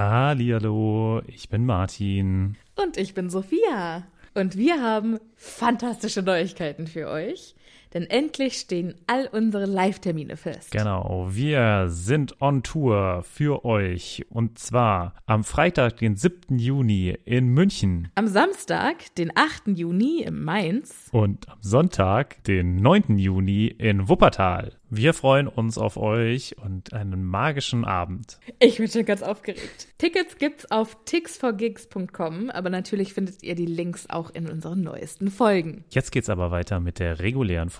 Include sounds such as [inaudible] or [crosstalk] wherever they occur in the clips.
Hallihallo, ich bin Martin. Und ich bin Sophia. Und wir haben fantastische Neuigkeiten für euch. Denn endlich stehen all unsere Live-Termine fest. Genau, wir sind on Tour für euch. Und zwar am Freitag, den 7. Juni in München. Am Samstag, den 8. Juni in Mainz. Und am Sonntag, den 9. Juni in Wuppertal. Wir freuen uns auf euch und einen magischen Abend. Ich bin schon ganz aufgeregt. Tickets gibt's auf tixforgigs.com, aber natürlich findet ihr die Links auch in unseren neuesten Folgen. Jetzt geht's aber weiter mit der regulären Folge.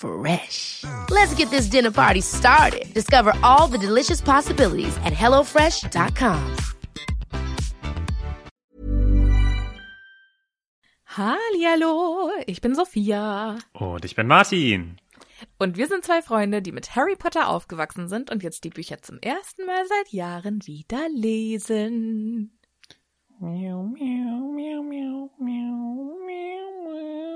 Fresh. Let's get this dinner party started. Discover all the delicious possibilities at hellofresh.com. Hallihallo, ich bin Sophia. Und ich bin Martin. Und wir sind zwei Freunde, die mit Harry Potter aufgewachsen sind und jetzt die Bücher zum ersten Mal seit Jahren wieder lesen. Miau, miau, miau, miau, miau, miau, miau.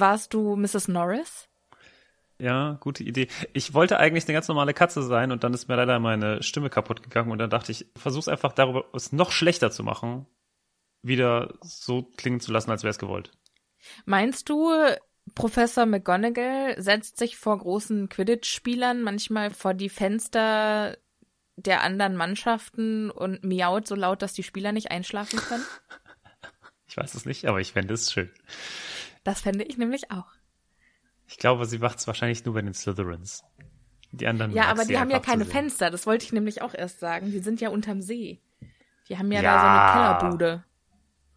Warst du Mrs. Norris? Ja, gute Idee. Ich wollte eigentlich eine ganz normale Katze sein und dann ist mir leider meine Stimme kaputt gegangen und dann dachte ich, versuch's einfach darüber, es noch schlechter zu machen, wieder so klingen zu lassen, als wäre es gewollt. Meinst du, Professor McGonagall setzt sich vor großen Quidditch-Spielern manchmal vor die Fenster der anderen Mannschaften und miaut so laut, dass die Spieler nicht einschlafen können? [laughs] Ich weiß es nicht, aber ich fände es schön. Das fände ich nämlich auch. Ich glaube, sie macht's wahrscheinlich nur bei den Slytherins. Die anderen Ja, aber die haben ja keine. Fenster. Das wollte ich nämlich auch erst sagen. Die sind ja unterm See. Die haben ja, Ja. da so eine Kellerbude.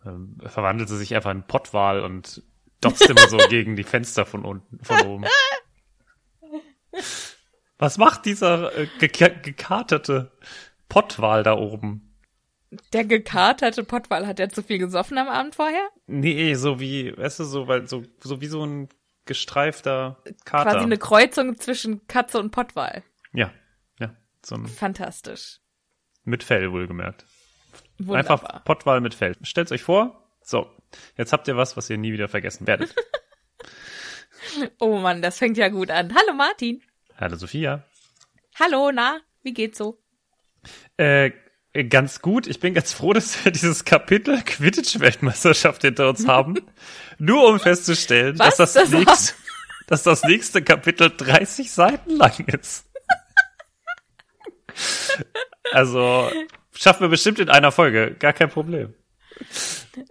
Ähm, verwandelt sie sich einfach in Pottwal und dotzt immer so [laughs] gegen die Fenster von unten, von oben. [laughs] Was macht dieser äh, geka- gekaterte Pottwal da oben? Der gekaterte Pottwal, hat er zu viel gesoffen am Abend vorher? Nee, so wie, weißt du, so, weil, so, so wie so ein gestreifter Kater. Quasi eine Kreuzung zwischen Katze und Pottwal. ja, ja, so ein, Fantastisch. mit Fell wohlgemerkt. Wunderbar. Einfach Pottwal mit Fell. Stellt's euch vor. So, jetzt habt ihr was, was ihr nie wieder vergessen werdet. [laughs] Oh Mann, das fängt ja gut an. Hallo Martin. Hallo Sophia. Hallo, na, wie geht's so? Äh, ganz gut. Ich bin ganz froh, dass wir dieses Kapitel Quidditch-Weltmeisterschaft hinter uns haben. [laughs] Nur um festzustellen, Was? dass das, Das nächste, [laughs] dass das nächste Kapitel 30 Seiten lang ist. [laughs] Also, schaffen wir bestimmt in einer Folge. Gar kein Problem.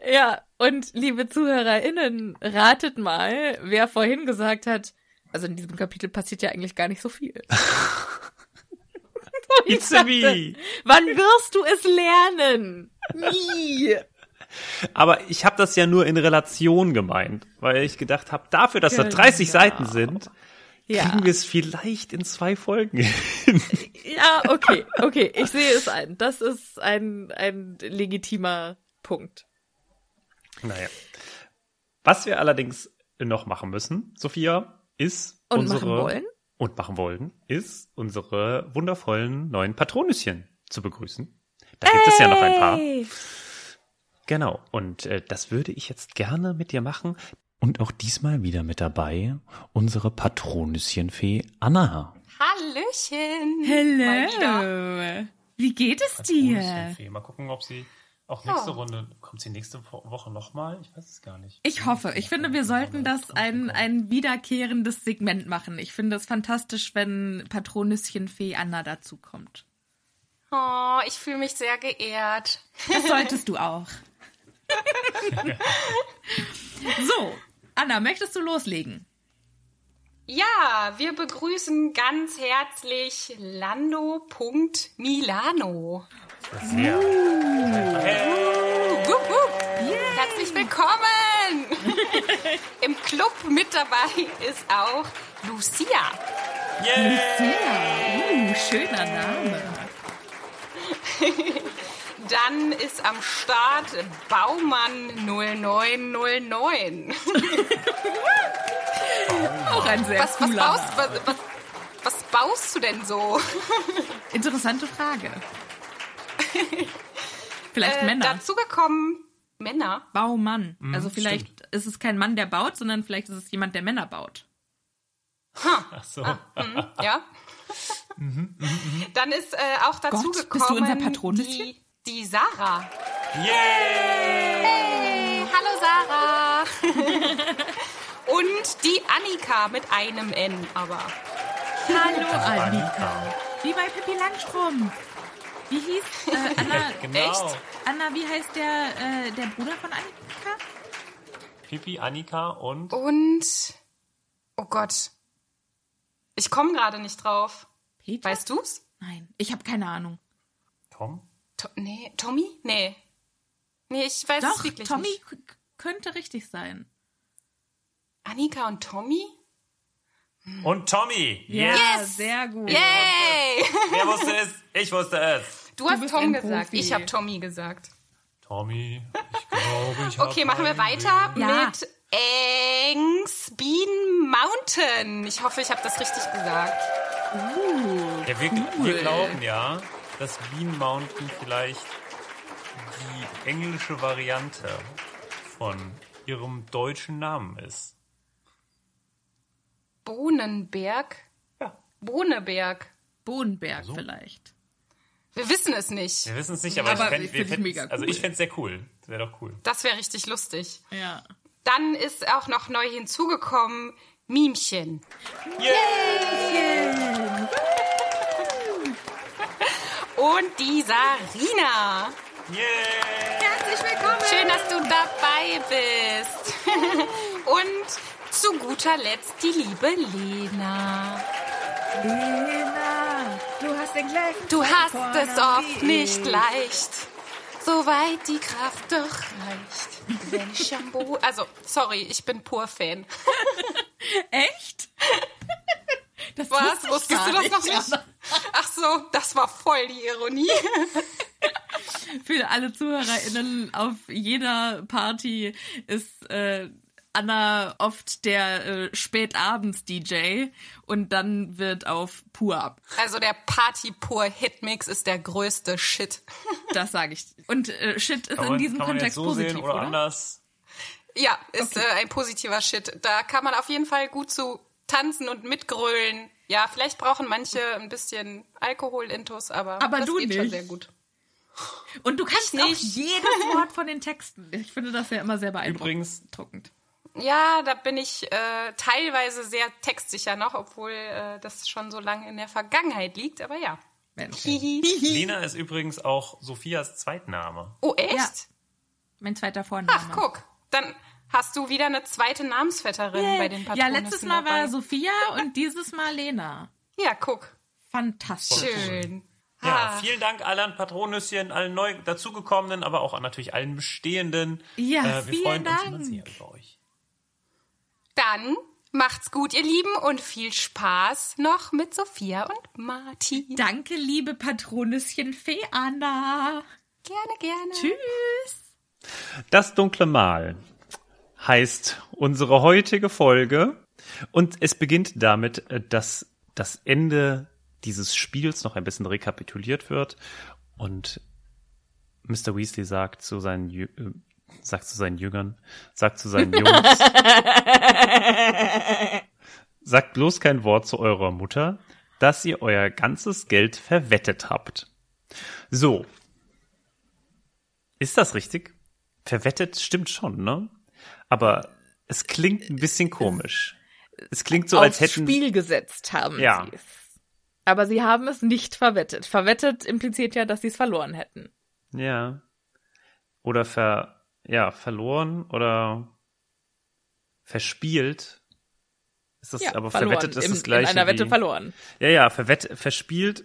Ja, und liebe ZuhörerInnen, ratet mal, wer vorhin gesagt hat, also in diesem Kapitel passiert ja eigentlich gar nicht so viel. It's a me. Wann wirst du es lernen? Nie. Aber ich habe das ja nur in Relation gemeint, weil ich gedacht habe, dafür, dass da Genau. 30 Seiten sind, Ja. kriegen wir es vielleicht in zwei Folgen hin. [laughs] Ja, okay, okay, ich sehe es ein. Das ist ein, ein legitimer Punkt. Naja. Was wir allerdings noch machen müssen, Sophia, ist Und unsere machen wollen? Und machen wollen, ist unsere wundervollen neuen Patronüschen zu begrüßen. Da gibt es ja noch ein paar. Hey. Genau. Und äh, das würde ich jetzt gerne mit dir machen. Und auch diesmal wieder mit dabei unsere Patronüschenfee Anna. Hallöchen. Hello. Wie geht es dir? Mal gucken, ob sie auch nächste Runde, kommt sie nächste Wo- Woche nochmal? Ich weiß es gar nicht. Ich hoffe. Ich finde, wir sollten das ein, ein wiederkehrendes Segment machen. Ich finde es fantastisch, wenn Patronüschenfee Anna dazukommt. Oh, ich fühle mich sehr geehrt. Das solltest du auch. [laughs] so, Anna, möchtest du loslegen? Ja, wir begrüßen ganz herzlich Lando.Milano. Sehr. Wupp, wupp. Herzlich willkommen! [laughs] Im Club mit dabei ist auch Lucia. Uh, schöner Name. [laughs] Dann ist am Start Baumann 0909. [laughs] Auch ein sehr Was, was, cooler baust, was, Name. was, was baust du denn so? Interessante Frage. [laughs] Vielleicht Äh, Männer. dazu gekommen Männer. Baumann. Mhm, also vielleicht ist es kein Mann, der baut, sondern vielleicht ist es jemand, der Männer baut. Ach so. Ja. [laughs] Dann ist äh, auch dazu Gott, bist gekommen du unser Patronüschen? die, die Sarah. Yay! Hey, hallo Sarah. [laughs] Und die Annika mit einem N, aber. Hallo Annika. Wie bei Pippi Langstrumpf. Wie hieß äh, [laughs] Anna? Genau. Echt? Anna, wie heißt der, äh, der Bruder von Annika? Pipi, Annika und Und. Oh Gott. Ich komme gerade nicht drauf. Peter? Weißt du's? Nein, ich habe keine Ahnung. Tom? To nee, Tommy? Nee. Nee, ich weiß Doch, es wirklich Tommy nicht. k- könnte richtig sein. Annika und Tommy? Und Tommy! Ja, Yes! sehr gut. Yay! Wer wusste es? Ich wusste es. Du hast bist Tom gesagt. Profi. Ich habe Tommy gesagt. Tommy, ich glaube, ich. [laughs] Okay, machen wir weiter Ja. mit Engs Bean Mountain. Ich hoffe, ich habe das richtig gesagt. Ja, wir, wir glauben ja, dass Bean Mountain vielleicht die englische Variante von ihrem deutschen Namen ist. Bohnenberg? Ja. Bohneberg. Bohnenberg vielleicht. Wir wissen es nicht. Wir wissen es nicht, aber, Aber ich fänd, wir find's fänden- mega Also cool. ich fände es sehr cool. Das wäre doch cool. Das wäre richtig lustig. Ja. Dann ist auch noch neu hinzugekommen Mimchen. Und die Sarina. Yeah! Herzlich willkommen. Schön, dass du dabei bist. [laughs] Und zu guter Letzt die liebe Lena. Lena, du hast es oft nicht ich. leicht, soweit die Kraft doch reicht. Wenn Shampoo... Also, sorry, ich bin pur Fan. [laughs] Echt? Das Was? Wusstest du das noch nicht? Ach so, das war voll die Ironie. [laughs] Für alle ZuhörerInnen auf jeder Party ist äh, Anna oft der äh, Spätabends-DJ und dann wird auf pur ab. Also der Party pur Hitmix ist der größte Shit. [laughs] Das sage ich. Und äh, Shit ist Kann in man, diesem man Kontext jetzt so positiv, sehen oder, oder? anders? Ja, ist äh, ein positiver Shit. Da kann man auf jeden Fall gut zu tanzen und mitgrölen. Ja, vielleicht brauchen manche ein bisschen Alkohol-Intus, aber, Aber das du geht schon nicht. sehr gut. Und du kannst auch nicht. jedes Wort von den Texten. Ich finde das ja immer sehr Übrigens, beeindruckend. Ja, da bin ich äh, teilweise sehr textsicher noch, obwohl äh, das schon so lange in der Vergangenheit liegt. Aber ja. Mensch. Lena ist übrigens auch Sophias Zweitname. Oh, echt? Ja. Mein zweiter Vorname. Ach, guck. Dann hast du wieder eine zweite Namensvetterin Yay. bei den Ja, Patronissen letztes Mal dabei. war Sophia [laughs] und dieses Mal Lena. Ja, guck. Fantastisch. Schön. Ja, vielen Dank allen Patronüschen, allen neu dazugekommenen, aber auch natürlich allen bestehenden. Ja, äh, wir vielen freuen uns immer Dank. sehr über euch. Dann macht's gut, ihr Lieben, und viel Spaß noch mit Sophia und Martin. Danke, liebe Patronüschen Fee Anna. Gerne, gerne. Tschüss. Das dunkle Mal heißt unsere heutige Folge und es beginnt damit, äh, dass das Ende dieses Spiels noch ein bisschen rekapituliert wird und Mr. Weasley sagt zu seinen äh, sagt zu seinen Jüngern, sagt zu seinen Jungs, [laughs] sagt bloß kein Wort zu eurer Mutter, dass ihr euer ganzes Geld verwettet habt. So. Ist das richtig? Verwettet stimmt schon, ne? Aber es klingt ein bisschen komisch. Es klingt so, als hätten Spiel gesetzt haben Ja. sie es. Aber sie haben es nicht verwettet. Verwettet impliziert ja, dass sie es verloren hätten. ja oder ver ja verloren oder verspielt. Ist das, Ja, aber verloren. verwettet ist in, das gleiche in einer Wette wie, verloren. Ja, ja, verwett, verspielt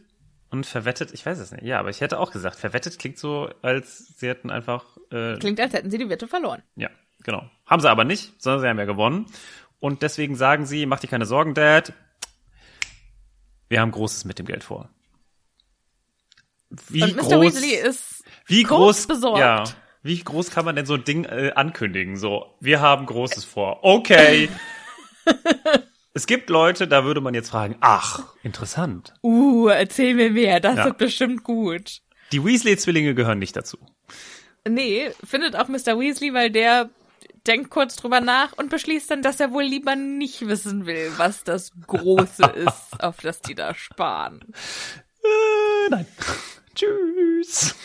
und verwettet, ich weiß es nicht. Ja, aber ich hätte auch gesagt, verwettet klingt so, als sie hätten einfach, äh, Klingt, als hätten sie die Wette verloren. ja, genau. Haben sie aber nicht, sondern sie haben ja gewonnen. Und deswegen sagen sie, mach dir keine Sorgen, Dad. Wir haben Großes mit dem Geld vor. Wie Und Mr. groß, Weasley ist wie groß, besorgt. ja, wie groß kann man denn so ein Ding äh, ankündigen? So, wir haben Großes vor. Okay. [laughs] es gibt Leute, da würde man jetzt fragen, ach, interessant. Uh, erzähl mir mehr, das Ja. wird bestimmt gut. Die Weasley-Zwillinge gehören nicht dazu. Nee, findet auch Mr. Weasley, weil der denkt kurz drüber nach und beschließt dann, dass er wohl lieber nicht wissen will, was das Große [laughs] ist, auf das die da sparen. Äh, nein. [laughs] Tschüss.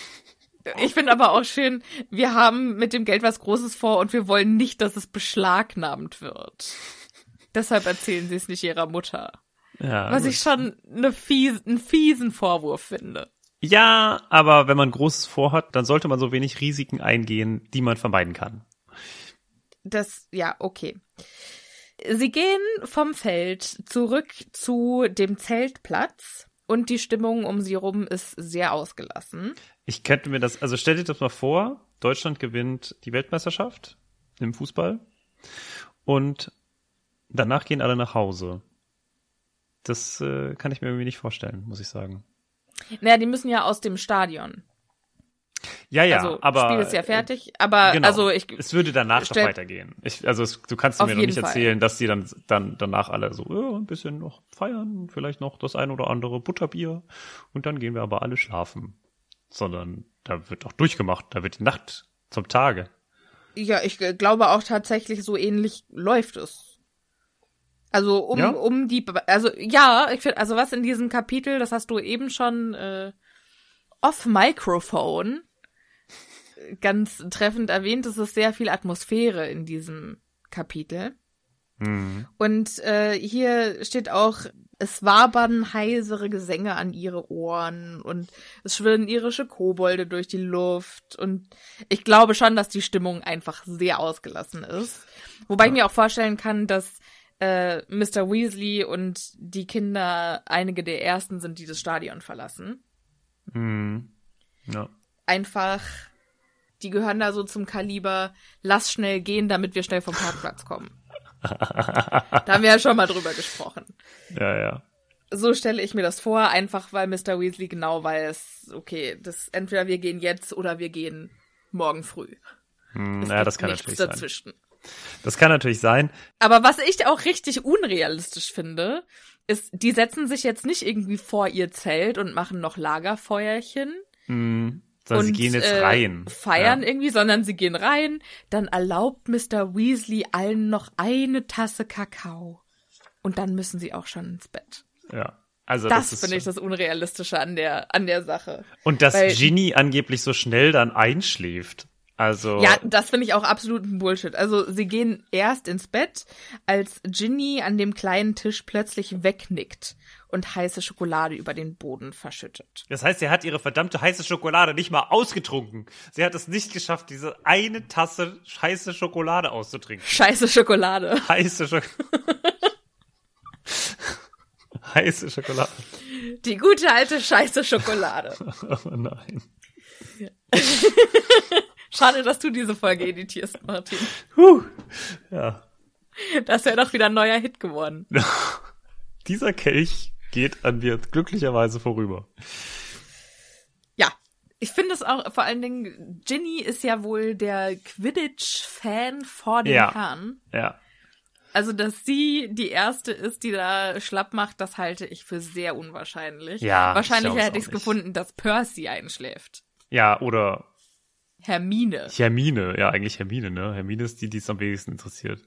Ich finde aber auch schön, wir haben mit dem Geld was Großes vor und wir wollen nicht, dass es beschlagnahmt wird. Deshalb erzählen sie es nicht ihrer Mutter. Ja, Was ich schon eine fies, einen fiesen Vorwurf finde. ja, aber wenn man Großes vorhat, dann sollte man so wenig Risiken eingehen, die man vermeiden kann. Das, ja, okay. Sie gehen vom Feld zurück zu dem Zeltplatz und die Stimmung um sie rum ist sehr ausgelassen. Ich könnte mir das, also stell dir das mal vor, Deutschland gewinnt die Weltmeisterschaft im Fußball und danach gehen alle nach Hause. Das äh, kann ich mir irgendwie nicht vorstellen, muss ich sagen. Naja, die müssen ja aus dem Stadion. Ja, ja, also, aber Spiel ist ja fertig, aber Genau. also ich, es würde danach doch weitergehen. Ich, also es, du kannst mir doch jeden nicht Fall. erzählen, dass die dann, dann danach alle so ja, ein bisschen noch feiern, vielleicht noch das ein oder andere Butterbier und dann gehen wir aber alle schlafen. Sondern da wird auch durchgemacht, da wird die Nacht zum Tage. ja, ich glaube auch tatsächlich so ähnlich läuft es. Also um, Ja? um die, also ja, ich finde, also was in diesem Kapitel, das hast du eben schon äh, off Microphone ganz treffend erwähnt, es ist sehr viel Atmosphäre in diesem Kapitel. Mhm. Und äh, hier steht auch, es wabern heisere Gesänge an ihre Ohren und es schwirren irische Kobolde durch die Luft. Und ich glaube schon, dass die Stimmung einfach sehr ausgelassen ist. Wobei ich mir auch vorstellen kann, dass äh, Mr. Weasley und die Kinder einige der ersten sind, die das Stadion verlassen. Mhm. Ja. Einfach, die gehören da so zum Kaliber, lass schnell gehen, damit wir schnell vom Parkplatz kommen. Da haben wir ja schon mal drüber gesprochen. ja, ja. So stelle ich mir das vor, einfach weil Mr. Weasley genau weiß, okay, das entweder wir gehen jetzt oder wir gehen morgen früh. Hm, ja, das kann natürlich sein. dazwischen. Das kann natürlich sein. Aber was ich auch richtig unrealistisch finde, ist, die setzen sich jetzt nicht irgendwie vor ihr Zelt und machen noch Lagerfeuerchen Hm, sondern und sie gehen jetzt äh, rein. feiern Ja. irgendwie, sondern sie gehen rein, dann erlaubt Mr. Weasley allen noch eine Tasse Kakao. Und dann müssen sie auch schon ins Bett. ja. Also Das, das, finde ich das Unrealistische an der, an der Sache. Und dass weil- Ginny angeblich so schnell dann einschläft. Also Ja, das finde ich auch absolut ein Bullshit. Also sie gehen erst ins Bett, als Ginny an dem kleinen Tisch plötzlich wegnickt und heiße Schokolade über den Boden verschüttet. das heißt, sie hat ihre verdammte heiße Schokolade nicht mal ausgetrunken. Sie hat es nicht geschafft, diese eine Tasse heiße Schokolade auszutrinken. Scheiße Schokolade. Heiße Schokolade. [laughs] heiße Schokolade. Die gute alte scheiße Schokolade. [laughs] Oh nein. [laughs] Schade, dass du diese Folge editierst, Martin. Puh. Ja. Das wäre doch wieder ein neuer Hit geworden. Dieser Kelch geht an mir glücklicherweise vorüber. Ja. Ich finde es auch, vor allen Dingen, Ginny ist ja wohl der Quidditch-Fan vor dem Ja. Herrn. Ja. Also, dass sie die erste ist, die da schlapp macht, das halte ich für sehr unwahrscheinlich. Ja, Wahrscheinlich ich hätte ich es gefunden, dass Percy einschläft. Ja, oder Hermine. Hermine. Ja, eigentlich Hermine, ne? Hermine ist die, die es am wenigsten interessiert.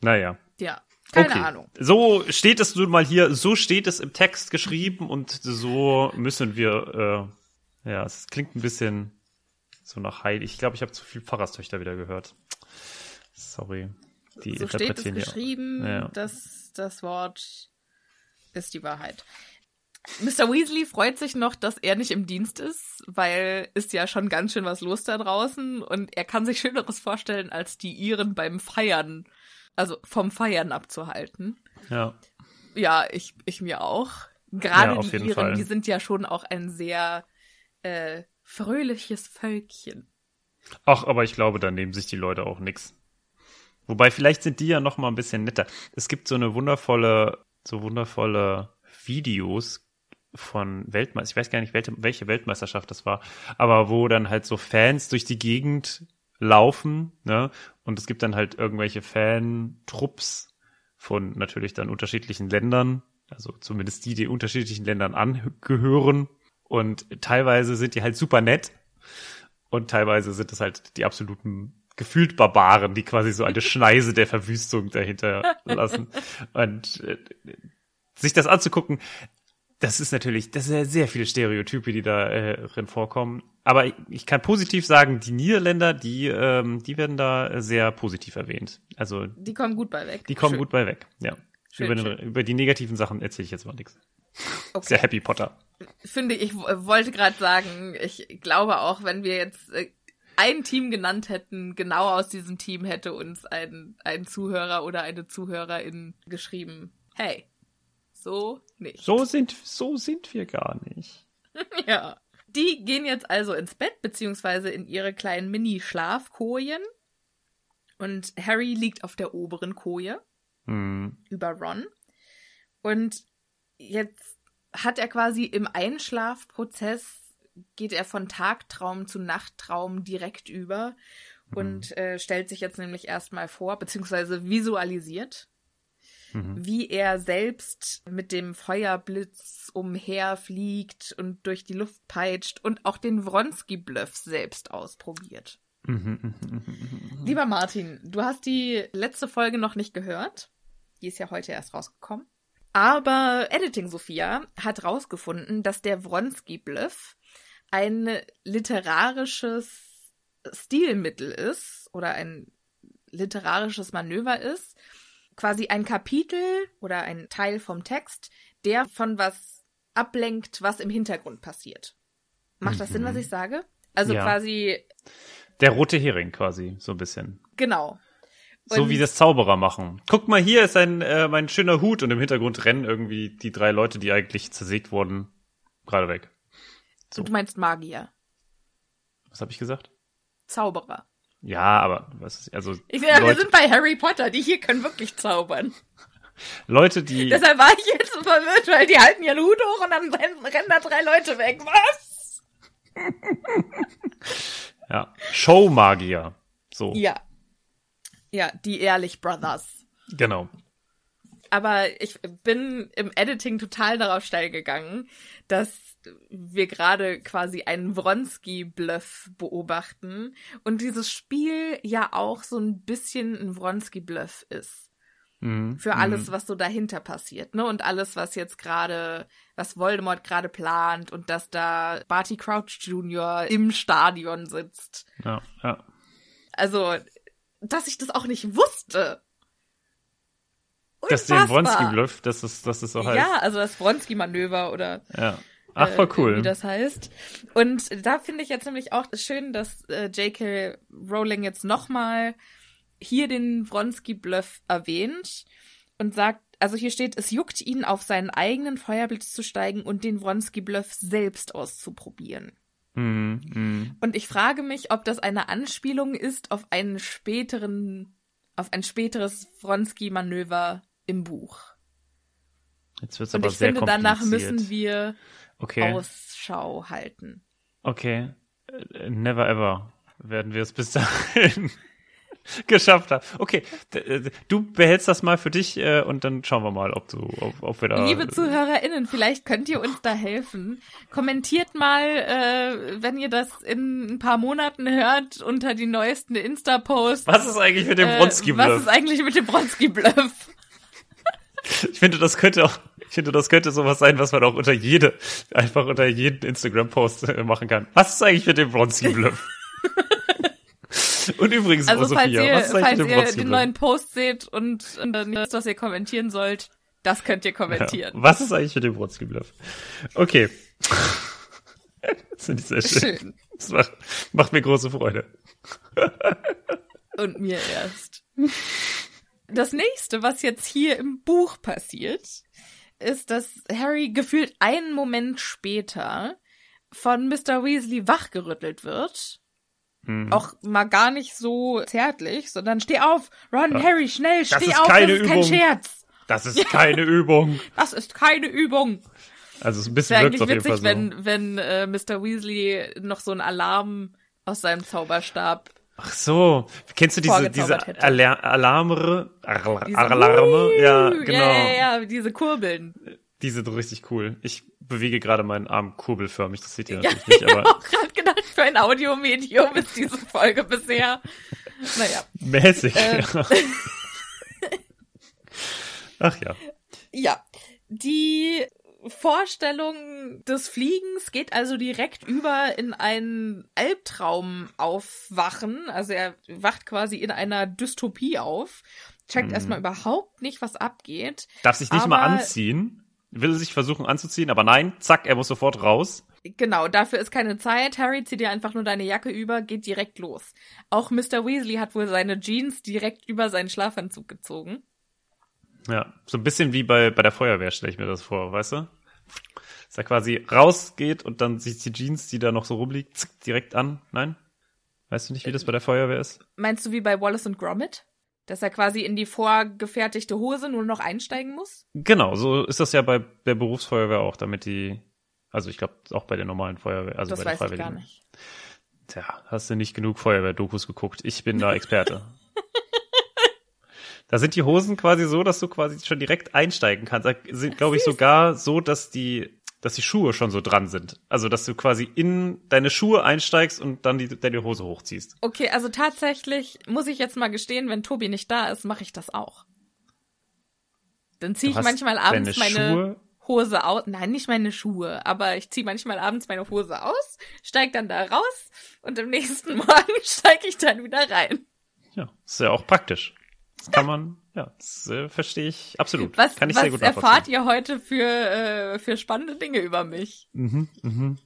Naja. Ja. Keine okay. Ahnung. So steht es nun mal hier, so steht es im Text geschrieben und so müssen wir, äh, ja, es klingt ein bisschen so nach Heil. Ich glaube, ich habe zu viel Pfarrerstöchter wieder gehört. Sorry. Die So steht es geschrieben, Ja. dass das Wort ist die Wahrheit. Mr. Weasley freut sich noch, dass er nicht im Dienst ist, weil ist ja schon ganz schön was los da draußen und er kann sich Schöneres vorstellen, als die Iren beim Feiern also vom Feiern abzuhalten. Ja. Ja, ich, ich mir auch. Gerade Ja, die Iren, Fall. die sind ja schon auch ein sehr äh, fröhliches Völkchen. Ach, aber ich glaube, da nehmen sich die Leute auch nix. Wobei, vielleicht sind die ja noch mal ein bisschen netter. Es gibt so eine wundervolle, so wundervolle Videos von Weltmeister, ich weiß gar nicht, welche Weltmeisterschaft das war, aber wo dann halt so Fans durch die Gegend laufen, ne? Und es gibt dann halt irgendwelche Fan-Trupps von natürlich dann unterschiedlichen Ländern, also zumindest die, die unterschiedlichen Ländern angehören. Und teilweise sind die halt super nett und teilweise sind es halt die absoluten gefühlt Barbaren, die quasi so eine [laughs] Schneise der Verwüstung dahinter lassen. Und äh, sich das anzugucken, das ist natürlich, das sind ja sehr viele Stereotype, die da äh, drin vorkommen. Aber ich, ich kann positiv sagen, die Niederländer, die, ähm, die werden da sehr positiv erwähnt. Also Die kommen gut bei weg. die kommen Schön. gut bei weg. Ja. Schön, über, den, schön. über die negativen Sachen erzähle ich jetzt mal nichts. Okay. Sehr Happy Potter. Finde ich, w- wollte gerade sagen, ich glaube auch, wenn wir jetzt äh, ein Team genannt hätten, genau aus diesem Team hätte uns ein, ein Zuhörer oder eine Zuhörerin geschrieben, hey, so nicht. So sind, so sind wir gar nicht. [laughs] Ja. Die gehen jetzt also ins Bett, beziehungsweise in ihre kleinen Mini-Schlafkojen. Und Harry liegt auf der oberen Koje Hm. über Ron. Und jetzt hat er quasi im Einschlafprozess, geht er von Tagtraum zu Nachttraum direkt über und äh, stellt sich jetzt nämlich erstmal vor, beziehungsweise visualisiert, Mhm. wie er selbst mit dem Feuerblitz umherfliegt und durch die Luft peitscht und auch den Wronski-Bluff selbst ausprobiert. Mhm, mhm, mhm. Lieber Martin, du hast die letzte Folge noch nicht gehört. Die ist ja heute erst rausgekommen. Aber Editing Sophia hat rausgefunden, dass der Wronski-Bluff ein literarisches Stilmittel ist oder ein literarisches Manöver ist. Quasi ein Kapitel oder ein Teil vom Text, der von was ablenkt, was im Hintergrund passiert. Macht das Sinn, was ich sage? Also Ja. quasi, Der rote Hering quasi, so ein bisschen. genau. So Und- wie das Zauberer machen. Guck mal, hier ist ein äh, mein schöner Hut und im Hintergrund rennen irgendwie die drei Leute, die eigentlich zersägt wurden, gerade weg. So. Du meinst Magier. Was habe ich gesagt? Zauberer. Ja, aber was ist, also Ich, wir Leute, sind bei Harry Potter, die hier können wirklich zaubern. Leute, die Deshalb war ich jetzt so verwirrt, weil die halten ihren Hut hoch und dann rennen, rennen da drei Leute weg. Was? [laughs] ja, Showmagier. So, Ja. Ja, die Ehrlich Brothers. genau. Aber ich bin im Editing total darauf steil gegangen, dass wir gerade quasi einen Wronski-Bluff beobachten und dieses Spiel ja auch so ein bisschen ein Wronski-Bluff ist. Mhm. für alles, was so dahinter passiert, ne? Und alles, was jetzt gerade, was Voldemort gerade plant und dass da Barty Crouch Jr. im Stadion sitzt. Ja, ja. Also, dass ich das auch nicht wusste. Das den Unfassbar. Wronski-Bluff, das ist, das ist so heißt. Ja, also das Wronski-Manöver oder Ja. Ach, äh, voll cool. wie das heißt. Und da finde ich jetzt nämlich auch schön, dass äh, J.K. Rowling jetzt nochmal hier den Wronski-Bluff erwähnt und sagt, also hier steht, es juckt ihn, auf seinen eigenen Feuerblitz zu steigen und den Wronski-Bluff selbst auszuprobieren. Mhm, mhm. Und ich frage mich, ob das eine Anspielung ist auf einen späteren, auf ein späteres Wronski-Manöver im Buch. Jetzt wird's Und aber ich sehr finde, danach müssen wir Okay. Ausschau halten. Okay. Äh, Never ever werden wir es bis dahin [laughs] geschafft haben. Okay, äh, du behältst das mal für dich äh, und dann schauen wir mal, ob du, ob, ob wir da. Liebe ZuhörerInnen, vielleicht könnt ihr uns da helfen. Kommentiert mal, äh, wenn ihr das in ein paar Monaten hört, unter die neuesten Insta-Posts. Was ist eigentlich mit dem Äh, Bronski-Bluff? was ist eigentlich mit dem Bronski-Bluff? Ich finde, das könnte auch, ich finde, das könnte sowas sein, was man auch unter jede, einfach unter jeden Instagram-Post äh, machen kann. Was ist eigentlich mit dem Bronski-Bluff? und übrigens, Also falls Sophia, ihr, was ist falls mit dem ihr den neuen Post seht und, und dann nichts, was ihr kommentieren sollt, das könnt ihr Ja. kommentieren. Was ist eigentlich mit dem Bronski-Bluff? Okay. [laughs] das finde ich sehr schön. Schön. Das macht, macht mir große Freude. Und mir erst. [laughs] Das nächste, was jetzt hier im Buch passiert, ist, dass Harry gefühlt einen Moment später von Mr. Weasley wachgerüttelt wird. Mhm. Auch mal gar nicht so zärtlich, sondern steh auf, Ron, Ja. Harry, schnell, Das steh ist auf, das ist kein Übung. Scherz. Das ist keine Übung. [laughs] Das ist keine Übung. Also ein Es bisschen wäre wirkt eigentlich auf jeden Fall witzig, so. wenn, wenn äh, Mr. Weasley noch so einen Alarm aus seinem Zauberstab. Ach so, kennst du diese, diese vorgezaubert hätte. Alar Alarme? Ar Diese Alarme? Ja, Wuh, genau. Ja, ja, ja, diese Kurbeln. Die sind richtig cool. Ich bewege gerade meinen Arm kurbelförmig, das seht ihr Ja, natürlich [laughs] nicht, ich habe aber auch gerade gedacht, für ein Audiomedium ist diese Folge bisher. Naja. mäßig. Äh. ja. [laughs] Ach ja. Ja, die Vorstellung des Fliegens geht also direkt über in einen Albtraum aufwachen. Also er wacht quasi in einer Dystopie auf, checkt Mhm. erstmal überhaupt nicht, was abgeht. Darf sich nicht mal anziehen. Will sich versuchen anzuziehen, aber nein, zack, er muss sofort raus. Genau, dafür ist keine Zeit. Harry, zieh dir einfach nur deine Jacke über, geht direkt los. Auch Mr. Weasley hat wohl seine Jeans direkt über seinen Schlafanzug gezogen. Ja, so ein bisschen wie bei, bei der Feuerwehr stelle ich mir das vor, weißt du? Dass er quasi rausgeht und dann sich die Jeans, die da noch so rumliegt, zick, direkt an. Nein? Weißt du nicht, wie das bei der Feuerwehr ist? Meinst du wie bei Wallace und Gromit? Dass er quasi in die vorgefertigte Hose nur noch einsteigen muss? Genau, so ist das ja bei der Berufsfeuerwehr auch, damit die, also ich glaube auch bei der normalen Feuerwehr, also das bei der weiß ich gar Freiwilligen. nicht. Tja, hast du nicht genug Feuerwehr-Dokus geguckt. Ich bin da Experte. [laughs] da sind die Hosen quasi so, dass du quasi schon direkt einsteigen kannst. Da sind, glaube ich, sogar so, dass die, dass die Schuhe schon so dran sind. Also, dass du quasi in deine Schuhe einsteigst und dann die, deine Hose hochziehst. Okay, also tatsächlich muss ich jetzt mal gestehen, wenn Tobi nicht da ist, mache ich das auch. Dann ziehe ich manchmal abends meine Schuhe- Hose aus. Nein, nicht meine Schuhe, aber ich ziehe manchmal abends meine Hose aus, steig dann da raus und am nächsten [laughs] Morgen steige ich dann wieder rein. Ja, ist ja auch praktisch. Das kann man, ja, das äh, verstehe ich absolut. Was, kann ich was sehr gut erfahrt ihr heute für, äh, für spannende Dinge über mich? Mhm, mhm.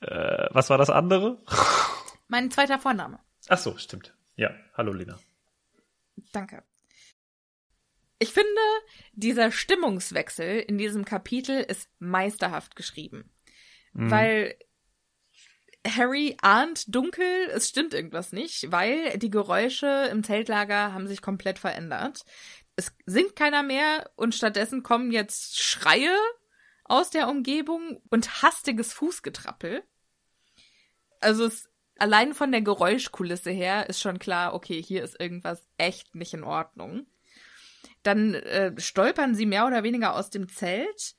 Äh, was war das andere? [laughs] Mein zweiter Vorname. Ach so, stimmt. Ja, hallo Lena. Danke. Ich finde, dieser Stimmungswechsel in diesem Kapitel ist meisterhaft geschrieben. Mhm. Weil Harry ahnt dunkel, es stimmt irgendwas nicht, weil die Geräusche im Zeltlager haben sich komplett verändert. Es singt keiner mehr und stattdessen kommen jetzt Schreie aus der Umgebung und hastiges Fußgetrappel. Also es, allein von der Geräuschkulisse her ist schon klar, okay, hier ist irgendwas echt nicht in Ordnung. Dann äh, stolpern sie mehr oder weniger aus dem Zelt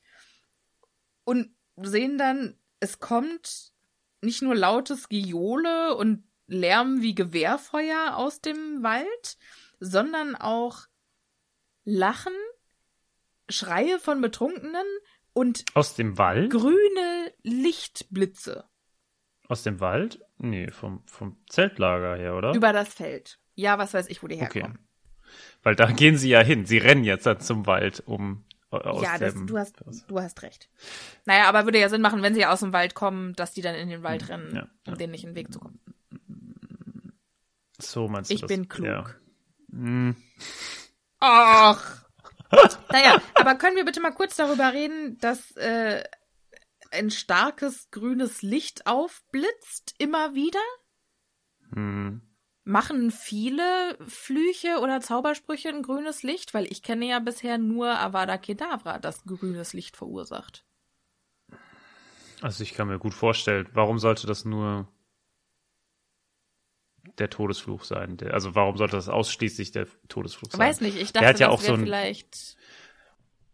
und sehen dann, es kommt nicht nur lautes Gejohle und Lärm wie Gewehrfeuer aus dem Wald, sondern auch Lachen, Schreie von Betrunkenen und Aus dem Wald? grüne Lichtblitze Aus dem Wald? Nee, vom, vom Zeltlager her, oder? über das Feld. Ja, was weiß ich, wo die okay. herkommen. Weil da gehen sie ja hin. Sie rennen jetzt dann zum Wald, um ja, das, du, hast, du hast recht. Naja, aber würde ja Sinn machen, wenn sie aus dem Wald kommen, dass die dann in den Wald rennen, Hm, ja, um ja. denen nicht in den Weg zu kommen. So meinst du Ich das? bin klug. Ja. Hm, Ach. [laughs] naja, aber können wir bitte mal kurz darüber reden, dass äh, ein starkes grünes Licht aufblitzt immer wieder? hm. Machen viele Flüche oder Zaubersprüche ein grünes Licht? Weil ich kenne ja bisher nur Avada Kedavra, das grünes Licht verursacht. Also ich kann mir gut vorstellen, warum sollte das nur der Todesfluch sein? Der, also warum sollte das ausschließlich der Todesfluch sein? Weiß nicht, ich Der dachte, hat ja das auch wäre so ein- vielleicht,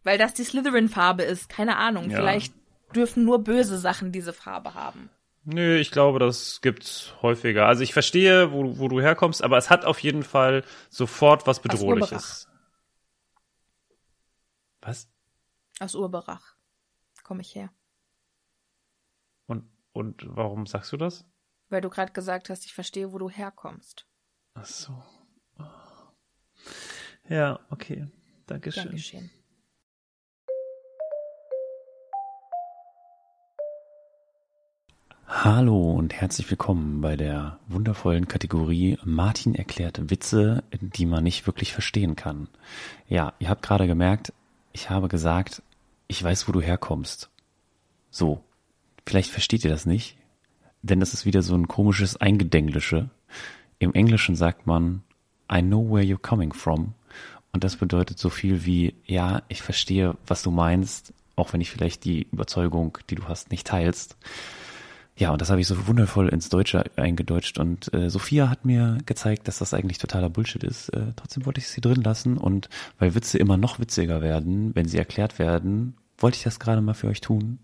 weil das die Slytherin-Farbe ist. Keine Ahnung. Ja. Vielleicht dürfen nur böse Sachen diese Farbe haben. Nö, ich glaube, das gibt's häufiger. Also ich verstehe, wo, wo du herkommst, aber es hat auf jeden Fall sofort was Bedrohliches. Was? Aus Urberach komme ich her. Und, und warum sagst du das? Weil du gerade gesagt hast, ich verstehe, wo du herkommst. Ach so. Ja, okay. Dankeschön. Gern Hallo und herzlich willkommen bei der wundervollen Kategorie Martin erklärt Witze, die man nicht wirklich verstehen kann. Ja, ihr habt gerade gemerkt, ich habe gesagt, ich weiß, wo du herkommst. So, vielleicht versteht ihr das nicht, denn das ist wieder so ein komisches Eingedenglische. Im Englischen sagt man I know where you're coming from und das bedeutet so viel wie ja, ich verstehe, was du meinst, auch wenn ich vielleicht die Überzeugung, die du hast, nicht teilst. Ja, und das habe ich so wundervoll ins Deutsche eingedeutscht. Und äh, Sophia hat mir gezeigt, dass das eigentlich totaler Bullshit ist. Äh, trotzdem wollte ich sie drin lassen. Und weil Witze immer noch witziger werden, wenn sie erklärt werden, wollte ich das gerade mal für euch tun.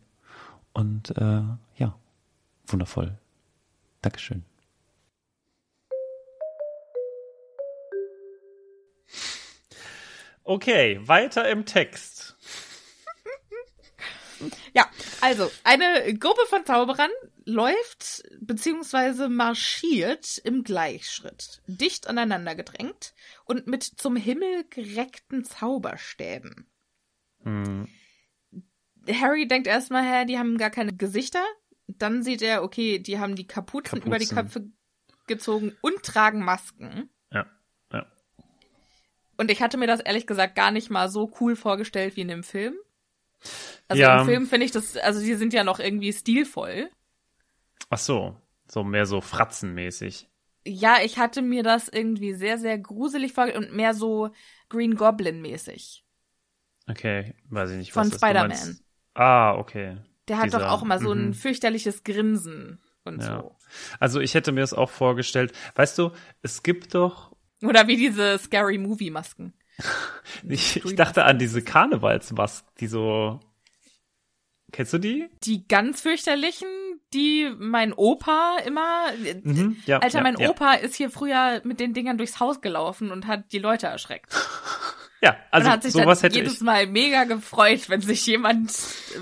Und äh, ja, wundervoll. Dankeschön. Okay, weiter im Text. Ja, also eine Gruppe von Zauberern läuft bzw. marschiert im Gleichschritt, dicht aneinander gedrängt und mit zum Himmel gereckten Zauberstäben. Hm. Harry denkt erstmal, hä, die haben gar keine Gesichter. Dann sieht er, okay, die haben die Kapuzen, Kapuzen. über die Köpfe gezogen und tragen Masken. Ja, ja. Und ich hatte mir das ehrlich gesagt gar nicht mal so cool vorgestellt wie in dem Film. Also ja. im Film finde ich das, also die sind ja noch irgendwie stilvoll. Ach so, so mehr so fratzenmäßig. Ja, ich hatte mir das irgendwie sehr, sehr gruselig vorgestellt und mehr so Green Goblin mäßig. Okay, weiß ich nicht, was Von Spider-Man. Ah, okay. Der hat Dieser, doch auch immer so ein mhm. fürchterliches Grinsen und ja. so. Also ich hätte mir das auch vorgestellt. Weißt du, es gibt doch. Oder wie diese Scary Movie Masken. [laughs] ich, ich dachte an diese Karnevalsmasken, die so. Kennst du die? Die ganz fürchterlichen, die mein Opa immer. Mhm, ja, Alter, ja, mein ja. Opa ist hier früher mit den Dingern durchs Haus gelaufen und hat die Leute erschreckt. [laughs] Ja, also und hat sich sowas dann jedes. Mal mega gefreut, wenn sich jemand,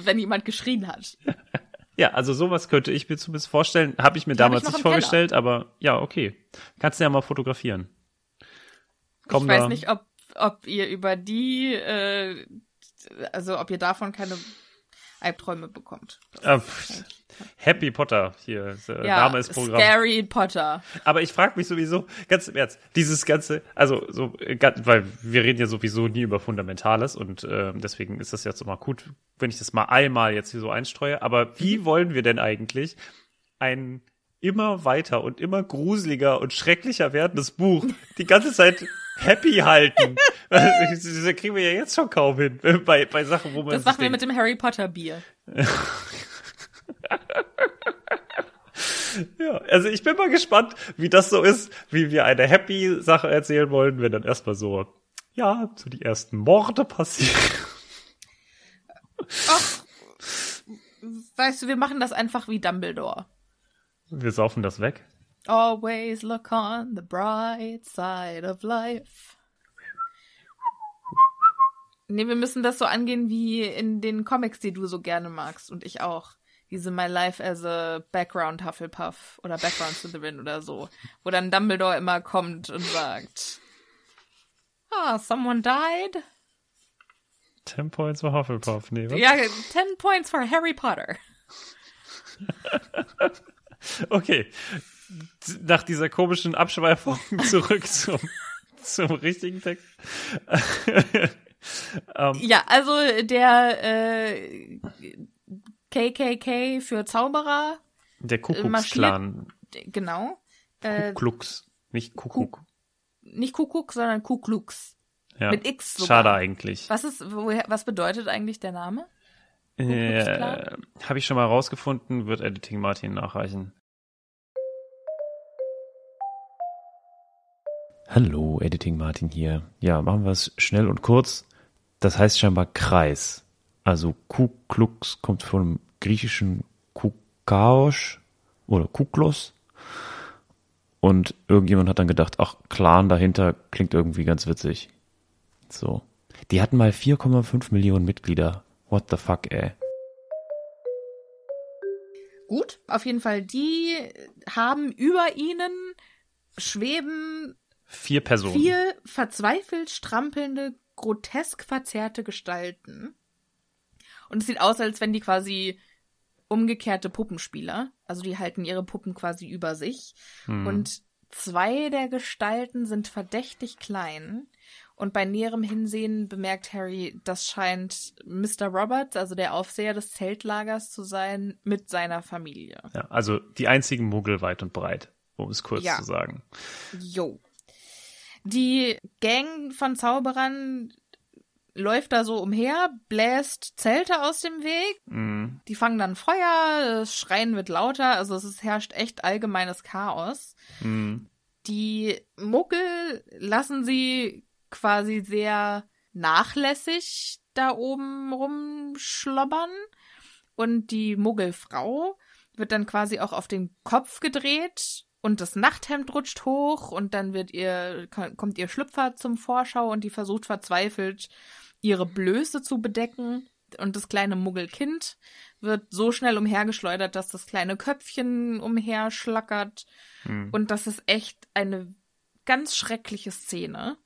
wenn jemand geschrien hat. Ja, also sowas könnte ich mir zumindest vorstellen. Habe ich mir die damals ich nicht vorgestellt, Keller. aber ja, okay. Kannst du ja mal fotografieren. Komm ich weiß nicht, ob ob ihr über die, äh, also ob ihr davon keine Albträume bekommt. Äh, Happy Potter hier, äh, ja, Name ist Programm. Scary Potter. Aber ich frage mich sowieso, ganz im Ernst, dieses ganze, also so, weil wir reden ja sowieso nie über Fundamentales und äh, deswegen ist das jetzt immer gut, wenn ich das mal einmal jetzt hier so einstreue. Aber wie mhm. wollen wir denn eigentlich ein immer weiter und immer gruseliger und schrecklicher werdendes Buch die ganze Zeit happy halten. [laughs] das kriegen wir ja jetzt schon kaum hin [laughs] bei, bei Sachen, wo man. Das machen wir mit dem Harry Potter Bier. [laughs] ja, also ich bin mal gespannt, wie das so ist, wie wir eine happy Sache erzählen wollen, wenn dann erstmal so, ja, so die ersten Morde passieren. Ach, weißt du, wir machen das einfach wie Dumbledore. Wir saufen das weg. Always look on the bright side of life. Nee, wir müssen das so angehen wie in den Comics, die du so gerne magst und ich auch. Diese My Life as a Background Hufflepuff oder Background Slytherin oder so, wo dann Dumbledore immer kommt und sagt, ah, someone died? Ten points for Hufflepuff, nee, was? Ja, ten points for Harry Potter. [laughs] okay, nach dieser komischen Abschweifung [laughs] zurück zum, zum richtigen Text. um. [laughs] Ähm. Ja, also der äh, KKK für Zauberer. Der Kuckucksklan. Genau. Äh, Kuckucks, nicht Kuckuck. nicht Kuckuck, sondern Kucklux. Ja. Mit X sogar. Schade eigentlich. Was ist, woher, was bedeutet eigentlich der Name? Äh, Habe ich schon mal rausgefunden, wird Editing Martin nachreichen. Hallo, Editing Martin hier. Ja, machen wir es schnell und kurz. Das heißt scheinbar Kreis. Also Ku Klux kommt vom griechischen Kukaosch oder Kuklos. Und irgendjemand hat dann gedacht, ach, Clan dahinter klingt irgendwie ganz witzig. So. Die hatten mal 4,5 Millionen Mitglieder. What the fuck, ey. Gut, auf jeden Fall. Die haben über ihnen schweben Vier Personen. Vier verzweifelt strampelnde, grotesk verzerrte Gestalten. Und es sieht aus, als wenn die quasi umgekehrte Puppenspieler. Also die halten ihre Puppen quasi über sich. Hm. Und zwei der Gestalten sind verdächtig klein. Und bei näherem Hinsehen bemerkt Harry, das scheint Mr. Roberts, also der Aufseher des Zeltlagers zu sein, mit seiner Familie. Ja, also die einzigen Muggel weit und breit, um es kurz Ja. zu sagen. Jo. Die Gang von Zauberern läuft da so umher, bläst Zelte aus dem Weg. Mhm. Die fangen dann Feuer, das Schreien wird lauter, also es ist, herrscht echt allgemeines Chaos. Mhm. Die Muggel lassen sie quasi sehr nachlässig da oben rumschlobbern. Und die Muggelfrau wird dann quasi auch auf den Kopf gedreht und das Nachthemd rutscht hoch und dann wird ihr, kommt ihr Schlüpfer zum Vorschau und die versucht verzweifelt, ihre Blöße zu bedecken. Und das kleine Muggelkind wird so schnell umhergeschleudert, dass das kleine Köpfchen umherschlackert. Mhm. Und das ist echt eine ganz schreckliche Szene.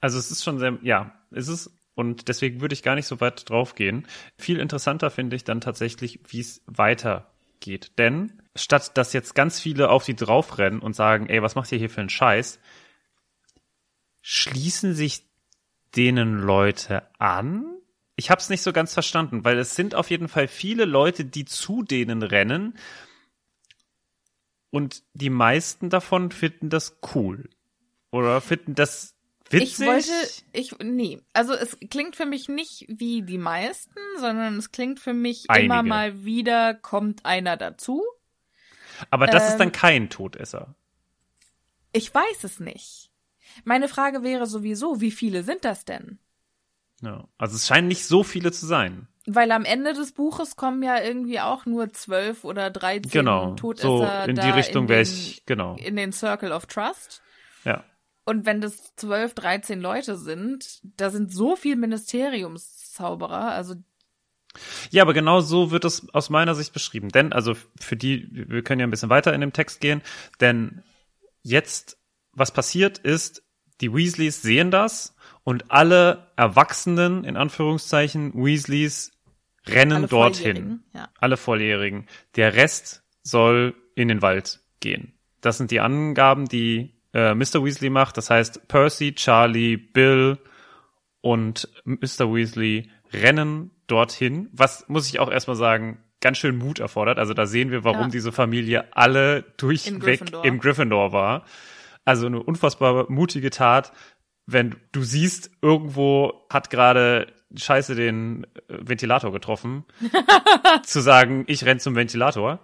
Also es ist schon sehr, ja, es ist, und deswegen würde ich gar nicht so weit drauf gehen. Viel interessanter finde ich dann tatsächlich, wie es weitergeht. Denn statt dass jetzt ganz viele auf die draufrennen und sagen, ey, was macht ihr hier für einen Scheiß, schließen sich denen Leute an? Ich habe es nicht so ganz verstanden, weil es sind auf jeden Fall viele Leute, die zu denen rennen und die meisten davon finden das cool oder finden das witzig. Ich wollte, ich, nee, also es klingt für mich nicht wie die meisten, sondern es klingt für mich immer Einige. mal wieder kommt einer dazu. Aber das ist ähm, dann kein Todesser. Ich weiß es nicht. Meine Frage wäre sowieso, wie viele sind das denn? Ja. Also es scheinen nicht so viele zu sein. Weil am Ende des Buches kommen ja irgendwie auch nur zwölf oder dreizehn Genau. Todesser So in die Richtung in wäre den, ich, genau. in den Circle of Trust. Ja. Und wenn das zwölf, dreizehn Leute sind, da sind so viel Ministeriumszauberer, also Ja, aber genau so wird es aus meiner Sicht beschrieben. Denn, also für die, wir können ja ein bisschen weiter in dem Text gehen, denn jetzt, was passiert ist, die Weasleys sehen das und alle Erwachsenen, in Anführungszeichen, Weasleys, rennen alle dorthin. Ja. Alle Volljährigen. Der Rest soll in den Wald gehen. Das sind die Angaben, die äh, Mr. Weasley macht. Das heißt, Percy, Charlie, Bill und Mr. Weasley rennen dorthin, was, muss ich auch erstmal sagen, ganz schön Mut erfordert. Also da sehen wir, warum Ja. diese Familie alle durchweg Gryffindor. im Gryffindor war. Also eine unfassbar mutige Tat, wenn du siehst, irgendwo hat gerade Scheiße den äh, Ventilator getroffen, [laughs] zu sagen, ich renn zum Ventilator.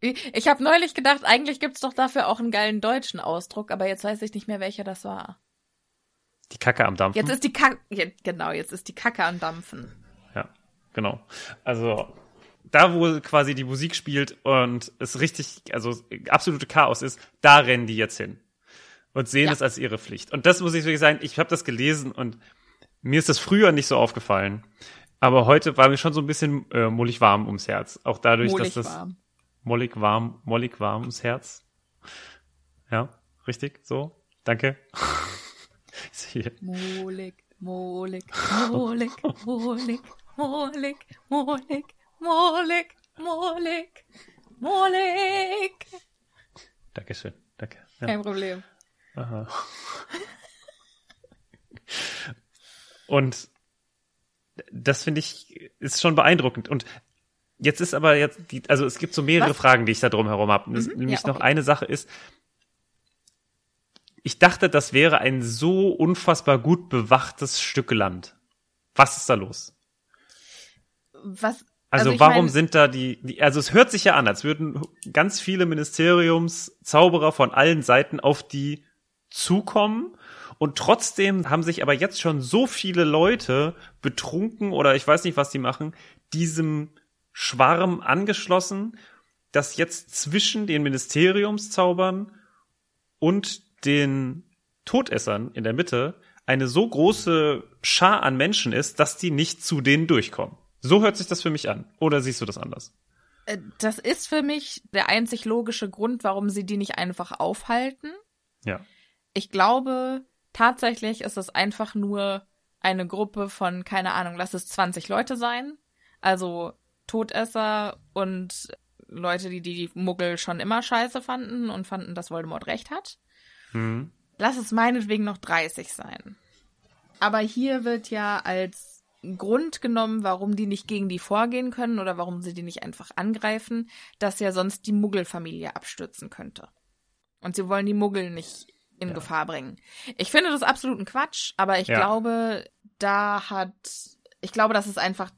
Ich, ich habe neulich gedacht, eigentlich gibt's doch dafür auch einen geilen deutschen Ausdruck, aber jetzt weiß ich nicht mehr, welcher das war. Die Kacke am Dampfen. Jetzt ist die Kacke, genau, jetzt ist die Kacke am Dampfen. Ja, genau. Also da, wo quasi die Musik spielt und es richtig, also absolute Chaos ist, da rennen die jetzt hin und sehen Ja. es als ihre Pflicht. Und das muss ich wirklich sagen, ich habe das gelesen und mir ist das früher nicht so aufgefallen. Aber heute war mir schon so ein bisschen äh, mullig warm ums Herz. Auch dadurch, Mollig dass das warm. mollig warm, mollig warm ums Herz. Ja, richtig, so. Danke. [laughs] Sehe- Molig, molig, molig, molig, molig, molig, molig, molig, molig. Dankeschön, danke. Ja. Kein Problem. Aha. Und das finde ich ist schon beeindruckend. Und jetzt ist aber jetzt die, also es gibt so mehrere Was? Fragen, die ich da drum herum habe. Mhm, Nämlich ja, noch okay. eine Sache ist, ich dachte, das wäre ein so unfassbar gut bewachtes Stück Land. Was ist da los? Was? Also, ich warum mein, sind da die, die, also es hört sich ja an, als würden ganz viele Ministeriumszauberer von allen Seiten auf die zukommen und trotzdem haben sich aber jetzt schon so viele Leute betrunken oder ich weiß nicht, was die machen, diesem Schwarm angeschlossen, dass jetzt zwischen den Ministeriumszaubern und den Todessern in der Mitte eine so große Schar an Menschen ist, dass die nicht zu denen durchkommen. So hört sich das für mich an. Oder siehst du das anders? äh, Das ist für mich der einzig logische Grund, warum sie die nicht einfach aufhalten. Ja. Ich glaube, tatsächlich ist es einfach nur eine Gruppe von, keine Ahnung, lass es 20 Leute sein. Also Todesser und Leute, die die Muggel schon immer scheiße fanden und fanden, dass Voldemort recht hat. Hm. Lass es meinetwegen noch 30 sein. Aber hier wird ja als Grund genommen, warum die nicht gegen die vorgehen können oder warum sie die nicht einfach angreifen, dass ja sonst die Muggelfamilie abstürzen könnte. Und sie wollen die Muggel nicht in Ja. Gefahr bringen. Ich finde das absoluten Quatsch, aber ich Ja. glaube, da hat, ich glaube, das ist einfach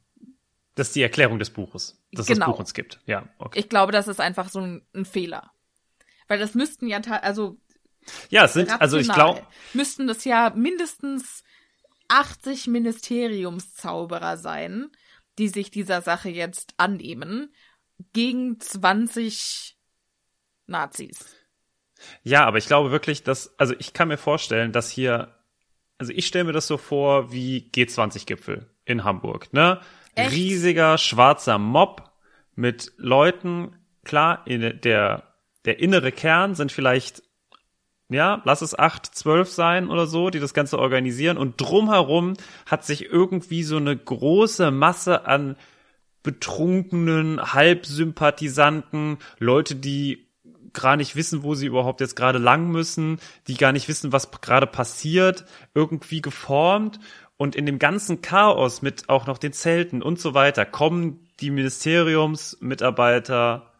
Das ist die Erklärung des Buches, dass Genau. das Buch uns gibt. Ja, okay. Ich glaube, das ist einfach so ein, ein Fehler. Weil das müssten ja, also, ja, es sind, also ich rational glaube, müssten das ja mindestens 80 Ministeriumszauberer sein, die sich dieser Sache jetzt annehmen, gegen 20 Nazis. ja, aber ich glaube wirklich, dass, also ich kann mir vorstellen, dass hier, also ich stelle mir das so vor wie G20-Gipfel in Hamburg, ne? Echt? Riesiger schwarzer Mob mit Leuten, klar, in der, der innere Kern sind vielleicht ja, lass es acht, zwölf sein oder so, die das Ganze organisieren. Und drumherum hat sich irgendwie so eine große Masse an betrunkenen, Halbsympathisanten, Leute, die gar nicht wissen, wo sie überhaupt jetzt gerade lang müssen, die gar nicht wissen, was gerade passiert, irgendwie geformt. Und in dem ganzen Chaos mit auch noch den Zelten und so weiter kommen die Ministeriumsmitarbeiter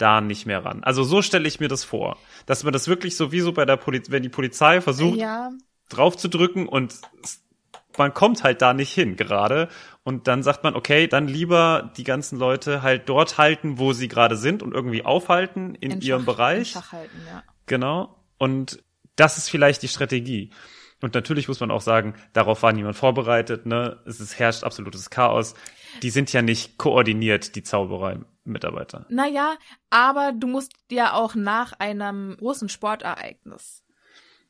da nicht mehr ran. Also so stelle ich mir das vor, dass man das wirklich so wie so bei der Polizei, wenn die Polizei versucht Ja, draufzudrücken und man kommt halt da nicht hin gerade und dann sagt man, okay, dann lieber die ganzen Leute halt dort halten, wo sie gerade sind und irgendwie aufhalten in, in ihrem Schach- Bereich. In Schach halten, ja. Genau. Und das ist vielleicht die Strategie. Und natürlich muss man auch sagen, darauf war niemand vorbereitet, ne? Es ist, herrscht absolutes Chaos. Die sind ja nicht koordiniert, die Zauberei-Mitarbeiter. Naja, aber du musst ja auch nach einem großen Sportereignis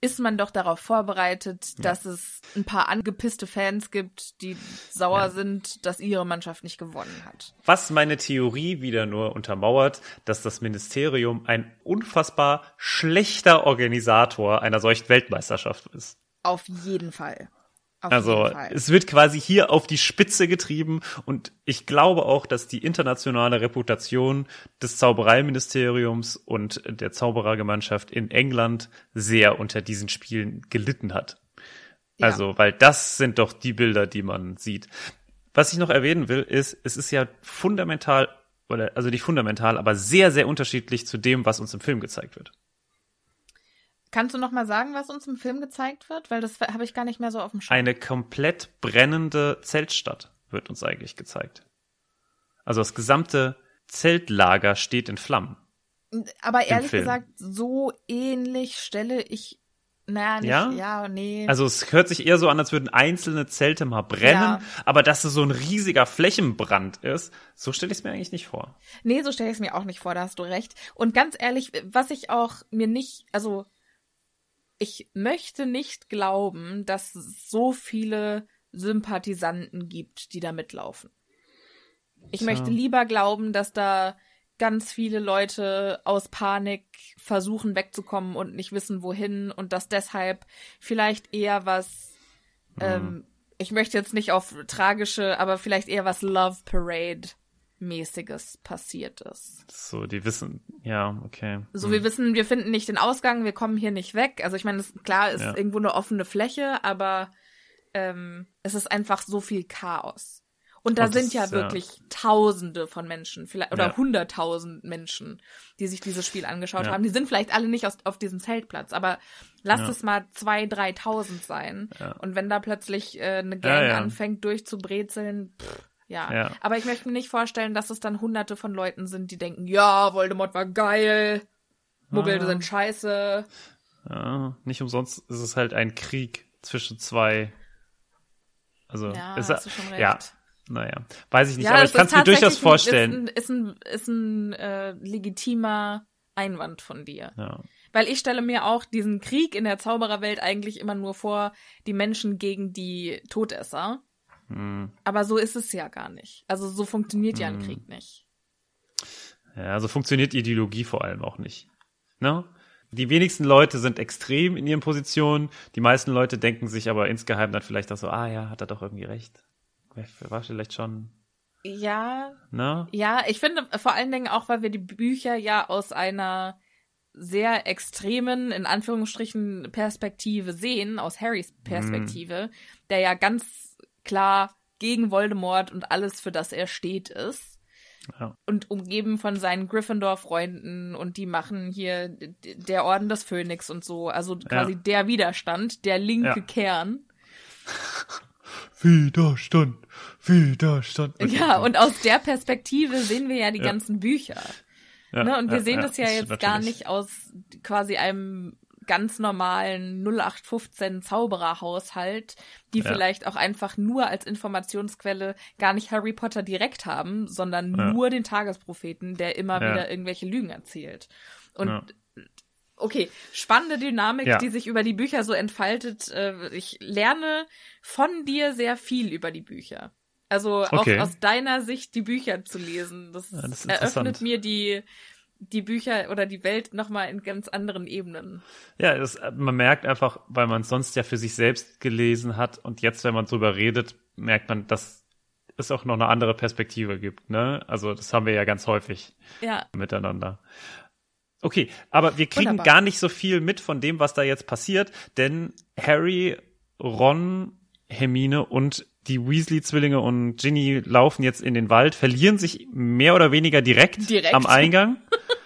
ist man doch darauf vorbereitet, dass es ein paar angepisste Fans gibt, die sauer Ja. sind, dass ihre Mannschaft nicht gewonnen hat. Was meine Theorie wieder nur untermauert, dass das Ministerium ein unfassbar schlechter Organisator einer solchen Weltmeisterschaft ist. Auf jeden Fall. Auf Also es wird quasi hier auf die Spitze getrieben und ich glaube auch, dass die internationale Reputation des Zaubereiministeriums und der Zauberergemeinschaft in England sehr unter diesen Spielen gelitten hat. Ja. Also, weil das sind doch die Bilder, die man sieht. Was ich noch erwähnen will, ist, es ist ja fundamental, oder also nicht fundamental, aber sehr, sehr unterschiedlich zu dem, was uns im Film gezeigt wird. Kannst du noch mal sagen, was uns im Film gezeigt wird? Weil das habe ich gar nicht mehr so auf dem Schirm. Eine komplett brennende Zeltstadt wird uns eigentlich gezeigt. Also das gesamte Zeltlager steht in Flammen. Aber ehrlich gesagt, so ähnlich stelle ich. Naja, nicht, Ja? ja, nee. Also es hört sich eher so an, als würden einzelne Zelte mal brennen, Ja. aber dass es so ein riesiger Flächenbrand ist, so stelle ich es mir eigentlich nicht vor. Nee, so stelle ich es mir auch nicht vor, da hast du recht. Und ganz ehrlich, was ich auch mir nicht, also ich möchte nicht glauben, dass es so viele Sympathisanten gibt, die da mitlaufen. Ich Tja. möchte lieber glauben, dass da ganz viele Leute aus Panik versuchen wegzukommen und nicht wissen, wohin und dass deshalb vielleicht eher was, ähm, ich möchte jetzt nicht auf tragische, aber vielleicht eher was Love Parade mäßiges passiert ist. So, die wissen, ja, okay. So, wir wissen, wir finden nicht den Ausgang, wir kommen hier nicht weg. Also ich meine, es- klar ist Ja. irgendwo eine offene Fläche, aber ähm, es ist einfach so viel Chaos. Und da Und das sind ja ja. wirklich Tausende von Menschen, vielleicht oder Ja. hunderttausend Menschen, die sich dieses Spiel angeschaut Ja. haben. Die sind vielleicht alle nicht aus, auf diesem Zeltplatz, aber lass Ja. es mal zwei, dreitausend sein. Und wenn da plötzlich äh, eine Gang anfängt durchzubrezeln, pff, ja. Ja. Aber ich möchte mir nicht vorstellen, dass es dann hunderte von Leuten sind, die denken, ja, Voldemort war geil, Muggel Ah. sind scheiße. Ja, nicht umsonst ist es halt ein Krieg zwischen zwei. Also, Ja, ist, hast du schon recht. ja, naja, weiß ich nicht, ja, aber ich kann es mir durchaus vorstellen. Ist ein, ist ein, ist ein äh, legitimer Einwand von dir. ja. Weil ich stelle mir auch diesen Krieg in der Zaubererwelt eigentlich immer nur vor, die Menschen gegen die Todesser. Hm. Aber so ist es ja gar nicht. Also so funktioniert ja ein Hm. Krieg nicht. ja, also funktioniert Ideologie vor allem auch nicht. Ne? Die wenigsten Leute sind extrem in ihren Positionen. Die meisten Leute denken sich aber insgeheim dann vielleicht auch so, ah ja, hat er doch irgendwie recht. War vielleicht schon Ja, Ne? ja, ich finde vor allen Dingen auch, weil wir die Bücher ja aus einer sehr extremen, in Anführungsstrichen, Perspektive sehen, aus Harrys Perspektive, der ja ganz klar gegen Voldemort und alles, für das er steht, ist. Ja. Und umgeben von seinen Gryffindor-Freunden und die machen hier der Orden des Phönix und so. Also quasi Ja. der Widerstand, der linke Ja. Kern. [laughs] Widerstand, Widerstand. Ja, und aus der Perspektive sehen wir ja die ganzen Bücher. Ja, ne? Und wir sehen das ja jetzt gar natürlich- nicht aus quasi einem ganz normalen 0815 Zaubererhaushalt, die Ja. vielleicht auch einfach nur als Informationsquelle gar nicht Harry Potter direkt haben, sondern Ja. nur den Tagespropheten, der immer Ja. wieder irgendwelche Lügen erzählt. Und okay, spannende Dynamik, Ja. die sich über die Bücher so entfaltet. Äh, Ich lerne von dir sehr viel über die Bücher. Also Okay. auch aus deiner Sicht die Bücher zu lesen. Das, Ja, das eröffnet mir die, die Bücher oder die Welt nochmal in ganz anderen Ebenen. Ja, das, man merkt einfach, weil man es sonst ja für sich selbst gelesen hat und jetzt, wenn man drüber redet, merkt man, dass es auch noch eine andere Perspektive gibt. Ne? Also das haben wir ja ganz häufig Ja, miteinander. Okay, aber wir kriegen Wunderbar. gar nicht so viel mit von dem, was da jetzt passiert, denn Harry, Ron, Hermine und die Weasley-Zwillinge und Ginny laufen jetzt in den Wald, verlieren sich mehr oder weniger direkt, Direkt. am Eingang.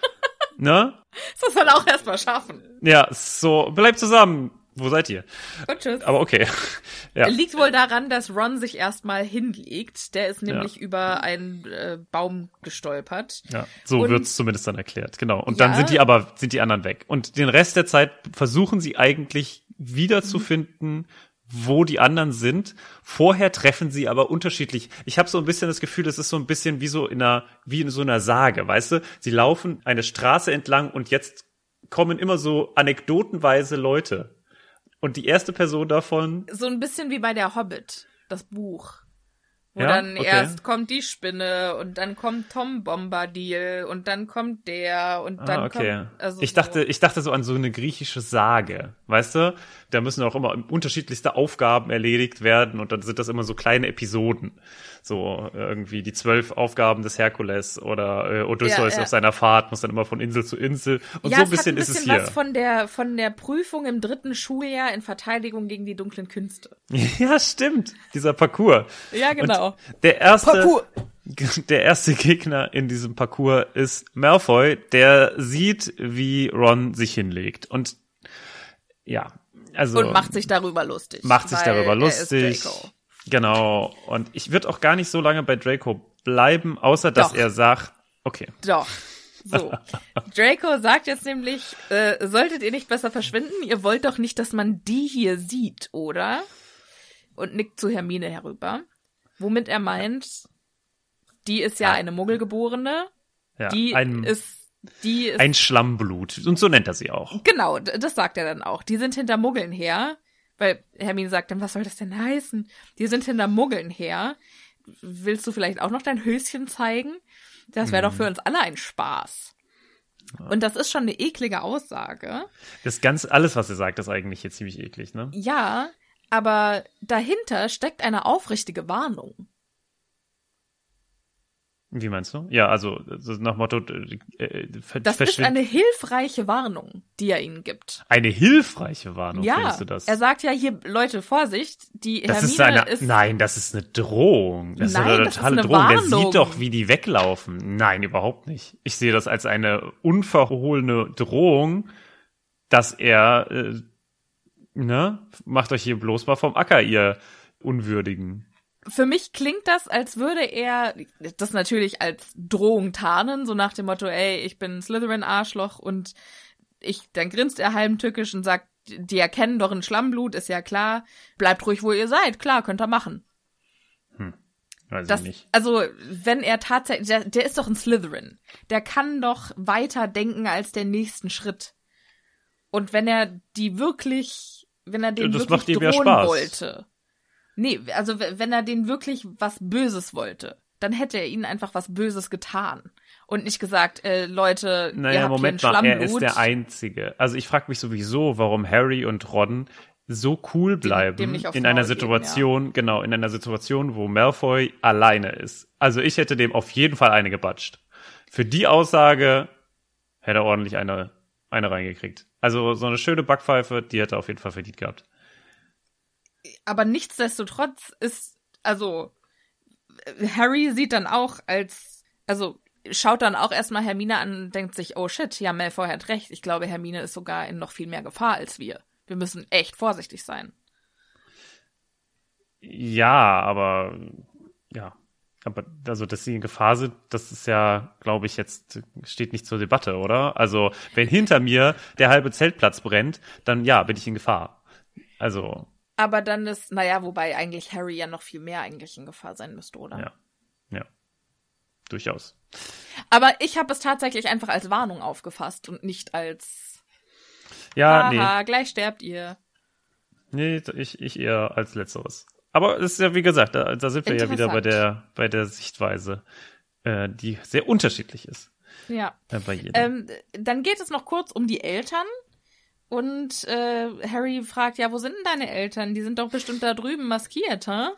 [laughs] ne? das muss man auch erstmal schaffen. Ja, so, bleibt zusammen. Wo seid ihr? Und tschüss. Aber okay. [laughs] Ja. Liegt wohl daran, dass Ron sich erstmal hinlegt. Der ist nämlich über einen äh, Baum gestolpert. Ja, so Und- wird's zumindest dann erklärt, genau. Und Ja. dann sind die aber, sind die anderen weg. Und den Rest der Zeit versuchen sie eigentlich wiederzufinden, wo die anderen sind. Vorher treffen sie aber unterschiedlich. Ich habe so ein bisschen das Gefühl, es ist so ein bisschen wie so in einer, wie in so einer Sage, weißt du? Sie laufen eine Straße entlang und jetzt kommen immer so anekdotenweise Leute. Und die erste Person davon, So ein bisschen wie bei der Hobbit, das Buch. Wo Ja? dann Okay. erst kommt die Spinne und dann kommt Tom Bombadil und dann kommt der und dann ah, okay. kommt. Also ich so. dachte, ich dachte so an so eine griechische Sage, weißt du? Da müssen auch immer unterschiedlichste Aufgaben erledigt werden und dann sind das immer so kleine Episoden. So irgendwie die zwölf Aufgaben des Herkules oder äh, Odysseus Ja, ja. auf seiner Fahrt muss dann immer von Insel zu Insel und ja, so ein bisschen, ein ist es bisschen hier. was von der von der Prüfung im dritten Schuljahr in Verteidigung gegen die dunklen Künste. [laughs] ja, stimmt. Dieser Parcours. Ja, genau. Und der erste, Parcours. [laughs] der erste Gegner in diesem Parcours ist Malfoy, der sieht, wie Ron sich hinlegt und ja, also Und macht sich darüber lustig. macht sich darüber er lustig. Genau. Und ich würde auch gar nicht so lange bei Draco bleiben, außer dass Doch. er sagt, okay. Doch. So. [laughs] Draco sagt jetzt nämlich, äh, solltet ihr nicht besser verschwinden? Ihr wollt doch nicht, dass man die hier sieht, oder? Und nickt zu Hermine herüber. Womit er meint, die ist ja Ah. eine Muggelgeborene. Ja, Die ein, ist, die ist, ein Schlammblut. Und so nennt er sie auch. genau, das sagt er dann auch. Die sind hinter Muggeln her. Weil Hermine sagt dann, was soll das denn heißen? Die sind hinter Muggeln her. Willst du vielleicht auch noch dein Höschen zeigen? Das wäre doch Mhm. für uns alle ein Spaß. Und das ist schon eine eklige Aussage. Das ganz, alles, was er sagt, ist eigentlich hier ziemlich eklig, ne? Ja, aber dahinter steckt eine aufrichtige Warnung. Wie meinst du? Ja, also, so nach Motto, äh, Das ist eine hilfreiche Warnung, die er ihnen gibt. eine hilfreiche Warnung, ja, findest du das? er sagt ja hier, Leute, Vorsicht, die das Hermine ist eine, ist nein, das ist eine Drohung. Das Nein, ist eine ist totale eine Drohung. Der Warnung. sieht doch, wie die weglaufen. Nein, überhaupt nicht. Ich sehe das als eine unverhohlene Drohung, dass er, äh, ne, macht euch hier bloß mal vom Acker, ihr Unwürdigen. Für mich klingt das, als würde er das natürlich als Drohung tarnen, so nach dem Motto, ey, ich bin Slytherin-Arschloch und ich, dann grinst er heimtückisch und sagt, die erkennen doch ein Schlammblut, ist ja klar. Bleibt ruhig, wo ihr seid, klar, könnt ihr machen. Weiß Das, ich nicht. also, wenn er tatsächlich, der, der ist doch ein Slytherin. Der kann doch weiter denken als den nächsten Schritt. Und wenn er die wirklich, wenn er den Das wirklich macht ihm ja drohen Spaß. wollte. Nee, also wenn er den wirklich was Böses wollte, dann hätte er ihnen einfach was Böses getan. Und nicht gesagt, äh, Leute, ihr Naja, habt Moment hier mal, er ist der Einzige. Also ich frage mich sowieso, warum Harry und Ron so cool bleiben dem aufs in einer Maul geben, Situation, genau, in einer Situation, wo Malfoy alleine ist. Also ich hätte dem auf jeden Fall eine gebatscht. Für die Aussage hätte er ordentlich eine, eine reingekriegt. Also so eine schöne Backpfeife, die hätte er auf jeden Fall verdient gehabt. Aber nichtsdestotrotz ist, also, Harry sieht dann auch als, also, schaut dann auch erstmal Hermine an und denkt sich, oh shit, ja, Malfoy hat recht. Ich glaube, Hermine ist sogar in noch viel mehr Gefahr als wir. Wir müssen echt vorsichtig sein. Ja, aber ja. Aber also, dass sie in Gefahr sind, das ist ja, glaube ich, jetzt steht nicht zur Debatte, oder? Also, wenn hinter mir der halbe Zeltplatz brennt, dann ja, bin ich in Gefahr. Also, Aber dann ist, naja, wobei eigentlich Harry ja noch viel mehr eigentlich in Gefahr sein müsste, oder? ja. Ja. Durchaus. Aber ich habe es tatsächlich einfach als Warnung aufgefasst und nicht als Ja, Haha, gleich sterbt ihr. nee. Nee, ich, ich eher als letzteres. Aber es ist ja, wie gesagt, da, da sind wir ja wieder bei der, bei der Sichtweise, äh, die sehr unterschiedlich ist. Ja. Äh, bei jedem. Ähm, dann geht es noch kurz um die Eltern. Und äh, Harry fragt, ja, wo sind denn deine Eltern? Die sind doch bestimmt da drüben maskiert, hä?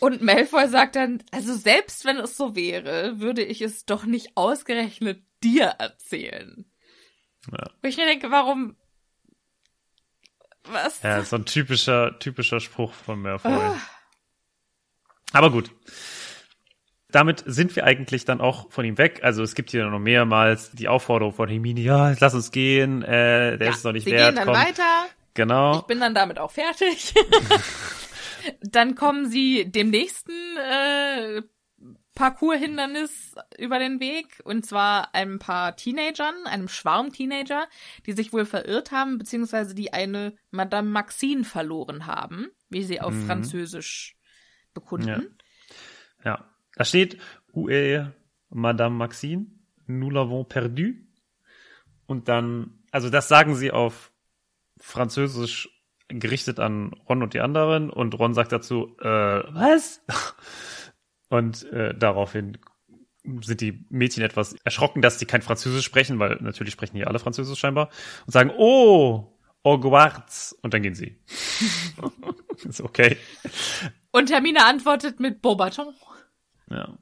Und Malfoy sagt dann, also selbst wenn es so wäre, würde ich es doch nicht ausgerechnet dir erzählen. Ja. Wo ich mir denke, warum? Was? Ja, so ein typischer, typischer Spruch von Malfoy. Ah. Aber gut. Damit sind wir eigentlich dann auch von ihm weg. Also es gibt hier noch mehrmals die Aufforderung von Hermine, ja, lass uns gehen, äh, der ja, ist es noch nicht sie wert. gehen dann komm. weiter. Genau. Ich bin dann damit auch fertig. [laughs] dann kommen sie dem nächsten äh, Parcours-Hindernis über den Weg. Und zwar ein paar Teenagern, einem Schwarm Teenager, die sich wohl verirrt haben, beziehungsweise die eine Madame Maxine verloren haben, wie sie auf Mhm. Französisch bekunden. Ja. Da steht, où Madame Maxine? Nous l'avons perdu. Und dann, also das sagen sie auf Französisch gerichtet an Ron und die anderen und Ron sagt dazu, äh, was? [laughs] Und äh, daraufhin sind die Mädchen etwas erschrocken, dass die kein Französisch sprechen, weil natürlich sprechen hier alle Französisch scheinbar und sagen, oh, Hogwarts und dann gehen sie. [laughs] ist okay. Und Hermine antwortet mit Beaubaton. Ja.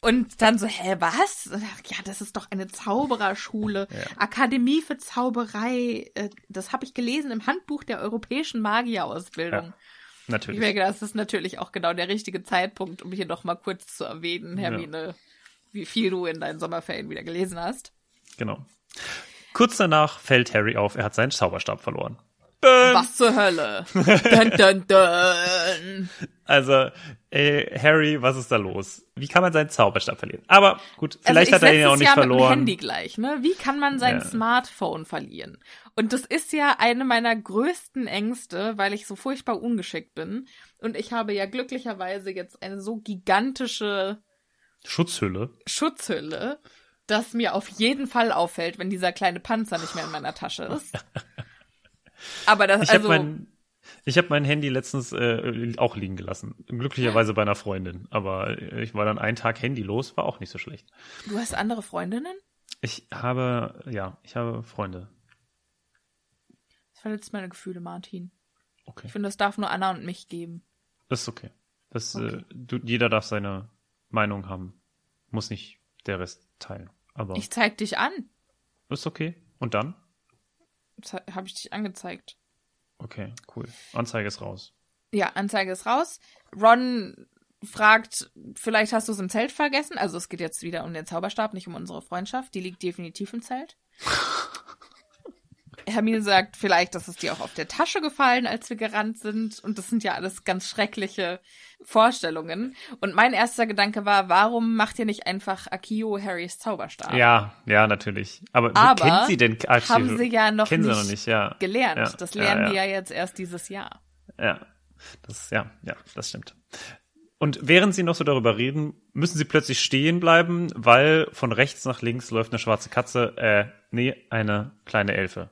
Und dann so, hä, was? Ja, das ist doch eine Zaubererschule, Ja. Akademie für Zauberei. Äh, Das habe ich gelesen im Handbuch der europäischen Magierausbildung. Ja, Natürlich. Ich denke, das ist natürlich auch genau der richtige Zeitpunkt, um hier noch mal kurz zu erwähnen, Hermine, wie viel du in deinen Sommerferien wieder gelesen hast. Genau. Kurz danach fällt Harry auf, er hat seinen Zauberstab verloren. Was zur Hölle? dun, dun, dun. Also, ey, Harry, was ist da los? Wie kann man seinen Zauberstab verlieren? Aber gut, Also vielleicht ich hat er ihn ja auch nicht ja Mit verloren. dem Handy gleich, ne? Wie kann man sein Ja. Smartphone verlieren? Und das ist ja eine meiner größten Ängste, weil ich so furchtbar ungeschickt bin. Und ich habe ja glücklicherweise jetzt eine so gigantische Schutzhülle. Schutzhülle, dass mir auf jeden Fall auffällt, wenn dieser kleine Panzer nicht mehr in meiner Tasche ist. [laughs] Aber das, Ich also, habe mein, ich hab mein Handy letztens äh, auch liegen gelassen. Glücklicherweise bei einer Freundin. Aber ich war dann einen Tag handylos, war auch nicht so schlecht. du hast andere Freundinnen? Ich habe, ja, ich habe Freunde. Das verletzt meine Gefühle, Martin. Okay. Ich finde, das darf nur Anna und mich geben. Das ist okay. Das, Okay. Äh, du, jeder darf seine Meinung haben. Muss nicht der Rest teilen. Aber Ich zeig dich an. ist okay. Und dann? Habe ich dich angezeigt. Okay, cool. Anzeige ist raus. Ja, Anzeige ist raus. Ron fragt, vielleicht hast du es im Zelt vergessen. Also es geht jetzt wieder um den Zauberstab, nicht um unsere Freundschaft. Die liegt definitiv im Zelt. [laughs] Hermine sagt, vielleicht ist es dir auch auf der Tasche gefallen, als wir gerannt sind. Und das sind ja alles ganz schreckliche Vorstellungen. Und mein erster Gedanke war, warum macht ihr nicht einfach Akio Harrys Zauberstab? Ja, ja, natürlich. Aber, Aber kennt sie denn Akio? haben sie ja noch Kennen sie nicht noch nicht, ja. Gelernt. Ja, das lernen ja. die ja jetzt erst dieses Jahr. Ja, das, ja, ja, das stimmt. Und während sie noch so darüber reden, müssen sie plötzlich stehen bleiben, weil von rechts nach links läuft eine schwarze Katze, äh, nee, eine kleine Elfe.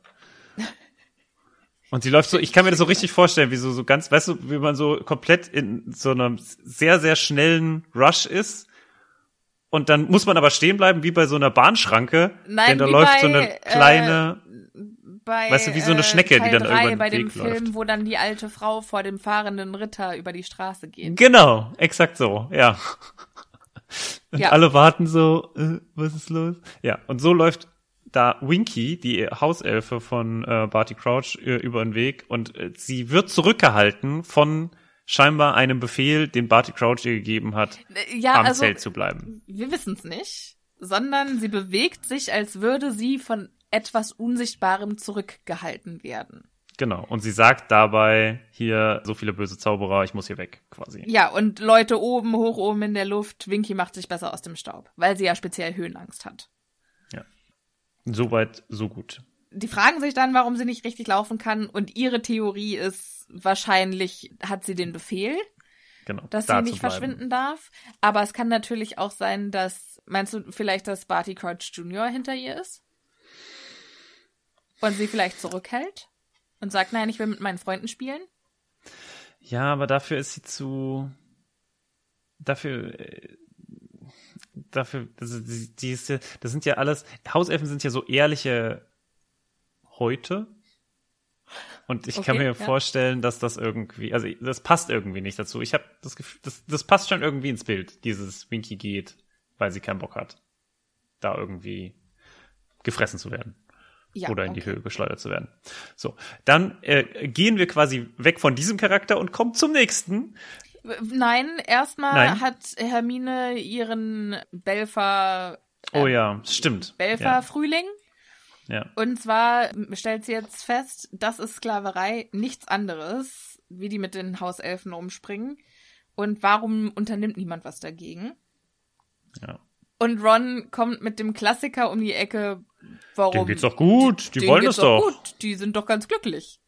Und sie läuft so, ich kann mir das so richtig vorstellen, wie so, so ganz, weißt du, wie man so komplett in so einem sehr, sehr schnellen Rush ist. Und dann muss man aber stehen bleiben, wie bei so einer Bahnschranke. Nein, denn da läuft bei, so eine äh, kleine, bei Weißt du, wie so eine Schnecke, äh, die Teil dann drei, über den bei dem Weg Film, läuft. wo dann die alte Frau vor dem fahrenden Ritter über die Straße geht. Genau, exakt so, ja. Und Ja. alle warten so, äh, was ist los? Ja, und so läuft da Winky, die Hauselfe von äh, Barty Crouch, äh, über den Weg und äh, sie wird zurückgehalten von scheinbar einem Befehl, den Barty Crouch ihr gegeben hat, Äh, Ja, am also Zelt zu bleiben. wir wissen es nicht, sondern sie bewegt sich, als würde sie von etwas Unsichtbarem zurückgehalten werden. Genau. Und sie sagt dabei, hier, so viele böse Zauberer, ich muss hier weg, quasi. Ja, und Leute oben, hoch oben in der Luft, Winky macht sich besser aus dem Staub, weil sie ja speziell Höhenangst hat. Soweit, so gut. Die fragen sich dann, warum sie nicht richtig laufen kann und ihre Theorie ist, wahrscheinlich hat sie den Befehl, Genau. dass da sie nicht verschwinden darf. Aber es kann natürlich auch sein, dass, meinst du vielleicht, dass Barty Crouch Jr. hinter ihr ist? Und sie vielleicht zurückhält? Und sagt, nein, ich will mit meinen Freunden spielen? Ja, aber dafür ist sie zu. Dafür. Dafür, das, die, die ist ja, das sind ja alles, Hauselfen sind ja so ehrliche Häute. Und ich kann Okay, mir ja. vorstellen, dass das irgendwie, also das passt irgendwie nicht dazu. Ich habe das Gefühl, das, das passt schon irgendwie ins Bild, dieses Winky geht, weil sie keinen Bock hat, da irgendwie gefressen zu werden Ja. oder in die okay. Höhe geschleudert zu werden. So, dann äh, gehen wir quasi weg von diesem Charakter und kommen zum nächsten. Nein, erstmal hat Hermine ihren Belfer, Oh ja, stimmt. Belfer Frühling. Ja, ja. Und zwar stellt sie jetzt fest, das ist Sklaverei, nichts anderes, wie die mit den Hauselfen umspringen. Und warum unternimmt niemand was dagegen? ja. Und Ron kommt mit dem Klassiker um die Ecke, warum? Denen geht's doch gut, die denen wollen geht's es doch. Gut, die sind doch ganz glücklich.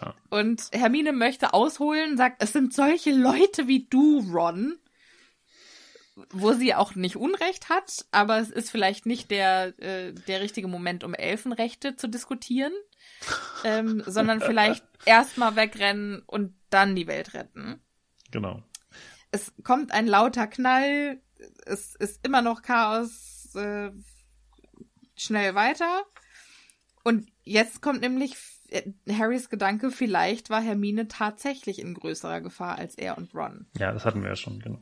Ja. Und Hermine möchte ausholen, sagt, es sind solche Leute wie du, Ron. Wo sie auch nicht Unrecht hat, aber es ist vielleicht nicht der, äh, der richtige Moment, um Elfenrechte zu diskutieren, ähm, sondern [laughs] vielleicht erstmal wegrennen und dann die Welt retten. Genau. Es kommt ein lauter Knall, es ist immer noch Chaos, äh, schnell weiter. Und jetzt kommt nämlich Harrys Gedanke, vielleicht war Hermine tatsächlich in größerer Gefahr als er und Ron. Ja, das hatten wir ja schon, genau.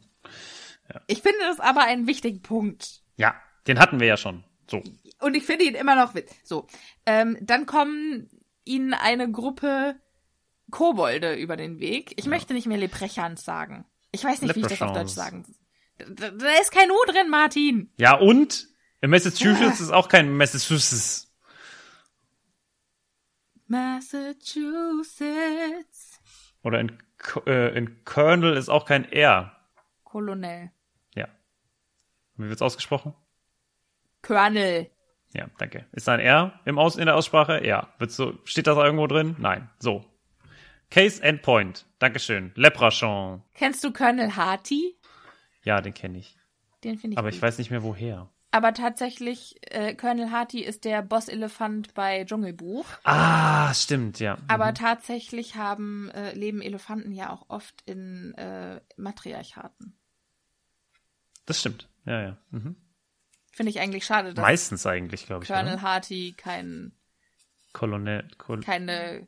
Ich finde das aber einen wichtigen Punkt. Ja, den hatten wir ja schon. So. Und ich finde ihn immer noch witz. So, ähm, dann kommen ihnen eine Gruppe Kobolde über den Weg. Ich möchte nicht mehr Leprechans sagen. Ich weiß nicht, wie ich das auf. Deutsch sagen. Da, da ist kein U drin, Martin. Ja, und in Massachusetts ist auch kein Massachusetts. Massachusetts. Oder in, äh, in Colonel ist auch kein R. Colonel. Ja. Wie wird's ausgesprochen? Colonel. Ja, danke. Ist da ein R im Aus in der Aussprache? Ja. Wird's so, steht das irgendwo drin? Nein. So. Case and Point. Dankeschön. Leprachon. Kennst du Colonel Harty? Ja, den kenne ich. Den finde ich Aber gut. ich weiß nicht mehr woher. Aber tatsächlich, äh, Colonel Harty ist der Bosselefant bei Dschungelbuch. Ah, stimmt, ja. Aber tatsächlich haben, äh, leben Elefanten ja auch oft in äh, Matriarchaten. Das stimmt. Ja, ja. Mhm. Finde ich eigentlich schade, dass Meistens eigentlich, glaube ich. Colonel Oder? Harty kein, Colonel. Col keine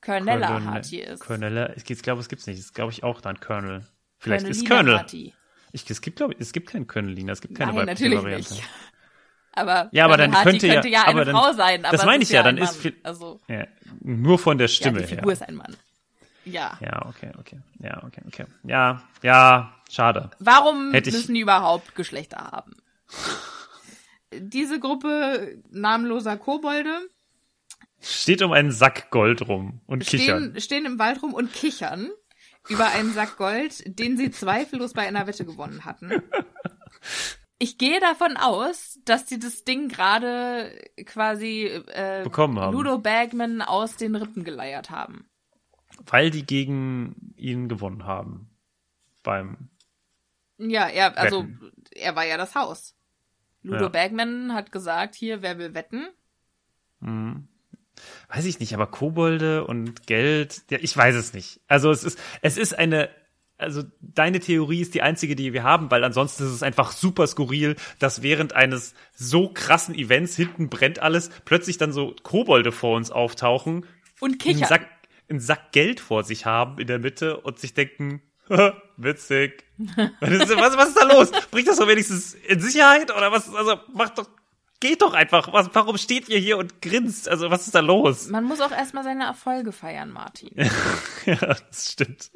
Colonella Colonel- Harty ist. Colonel. Ich glaube, es gibt's nicht. Es ist, glaube ich, auch dann Colonel. Vielleicht ist Colonelina Colonel. Harty. Ich, es gibt, glaube ich, es gibt keinen Colonelina. Es gibt keine Nein, natürlich Variante. nicht. [laughs] Aber, Ja, aber dann Harty könnte ja- könnte ja aber eine dann- Frau sein. Aber das meine ich ja, dann ist viel- Also, Ja, nur von der ja, Stimme die her. Figur ist ein Mann. Ja. Ja, okay, okay. Ja, okay, okay. Ja, ja, schade. Warum Hätte ich- müssen die überhaupt Geschlechter haben? [laughs] Diese Gruppe namenloser Kobolde Steht um einen Sack Gold rum und kichern. stehen, stehen im Wald rum und kichern über einen Sack Gold, den sie zweifellos bei einer Wette gewonnen hatten. Ich gehe davon aus, dass sie das Ding gerade quasi äh, Bekommen haben. Ludo Bagman aus den Rippen geleiert haben. Weil die gegen ihn gewonnen haben. Beim. Ja, er, also Wetten. er war ja das Haus. Ludo Ja. Bagman hat gesagt, hier, wer will wetten? Weiß ich nicht, aber Kobolde und Geld, ja, ich weiß es nicht. Also es ist, es ist eine, also deine Theorie ist die einzige, die wir haben, weil ansonsten ist es einfach super skurril, dass während eines so krassen Events hinten brennt alles, plötzlich dann so Kobolde vor uns auftauchen, Und einen kichern. Sack, einen Sack Geld vor sich haben in der Mitte und sich denken, [laughs] witzig. [laughs] Was ist, was, was ist da los? Bringt das doch wenigstens in Sicherheit oder was? Also macht doch, geht doch einfach. Was, warum steht ihr hier und grinst? Also was ist da los? Man muss auch erstmal seine Erfolge feiern, Martin. [laughs] Ja, das stimmt.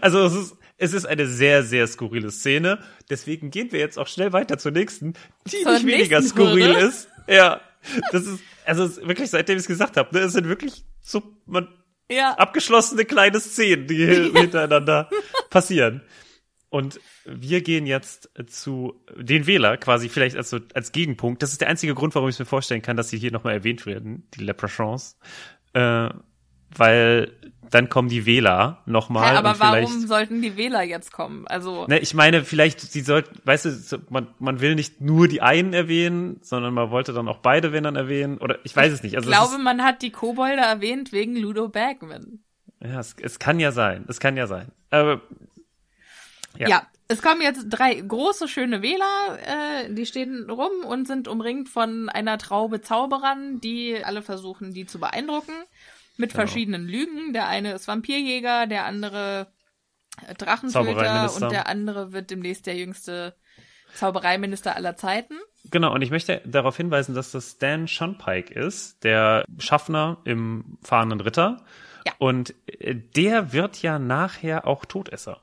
Also es ist, es ist eine sehr, sehr skurrile Szene. Deswegen gehen wir jetzt auch schnell weiter zur nächsten, die Zur nicht weniger skurril Hürde? ist. Ja, das ist, also es ist wirklich, seitdem ich es gesagt habe, ne, es sind wirklich so man, Ja. abgeschlossene kleine Szenen, die hier [laughs] hintereinander passieren. Und wir gehen jetzt zu den Wähler quasi vielleicht als, so, als Gegenpunkt. Das ist der einzige Grund, warum ich mir vorstellen kann, dass sie hier nochmal erwähnt werden, die Leprechauns. Äh, weil dann kommen die Wähler nochmal. Hä, aber warum sollten die Wähler jetzt kommen? Also, Ne, ich meine, vielleicht, sie sollten, weißt du, man, man will nicht nur die einen erwähnen, sondern man wollte dann auch beide, wenn dann erwähnen. Oder ich weiß es nicht. Also ich glaube, es man hat die Kobolde erwähnt wegen Ludo Bagman. ist, ja, es, es kann ja sein. Es kann ja sein. Aber Ja. Ja. Es kommen jetzt drei große, schöne Wähler, äh, die stehen rum und sind umringt von einer Traube Zauberern, die alle versuchen, die zu beeindrucken. Mit Genau. verschiedenen Lügen. Der eine ist Vampirjäger, der andere äh, Drachentöter und der andere wird demnächst der jüngste Zaubereiminister aller Zeiten. Genau, und ich möchte darauf hinweisen, dass das Stan Shunpike ist, der Schaffner im fahrenden Ritter. Ja. Und äh, der wird ja nachher auch Todesser.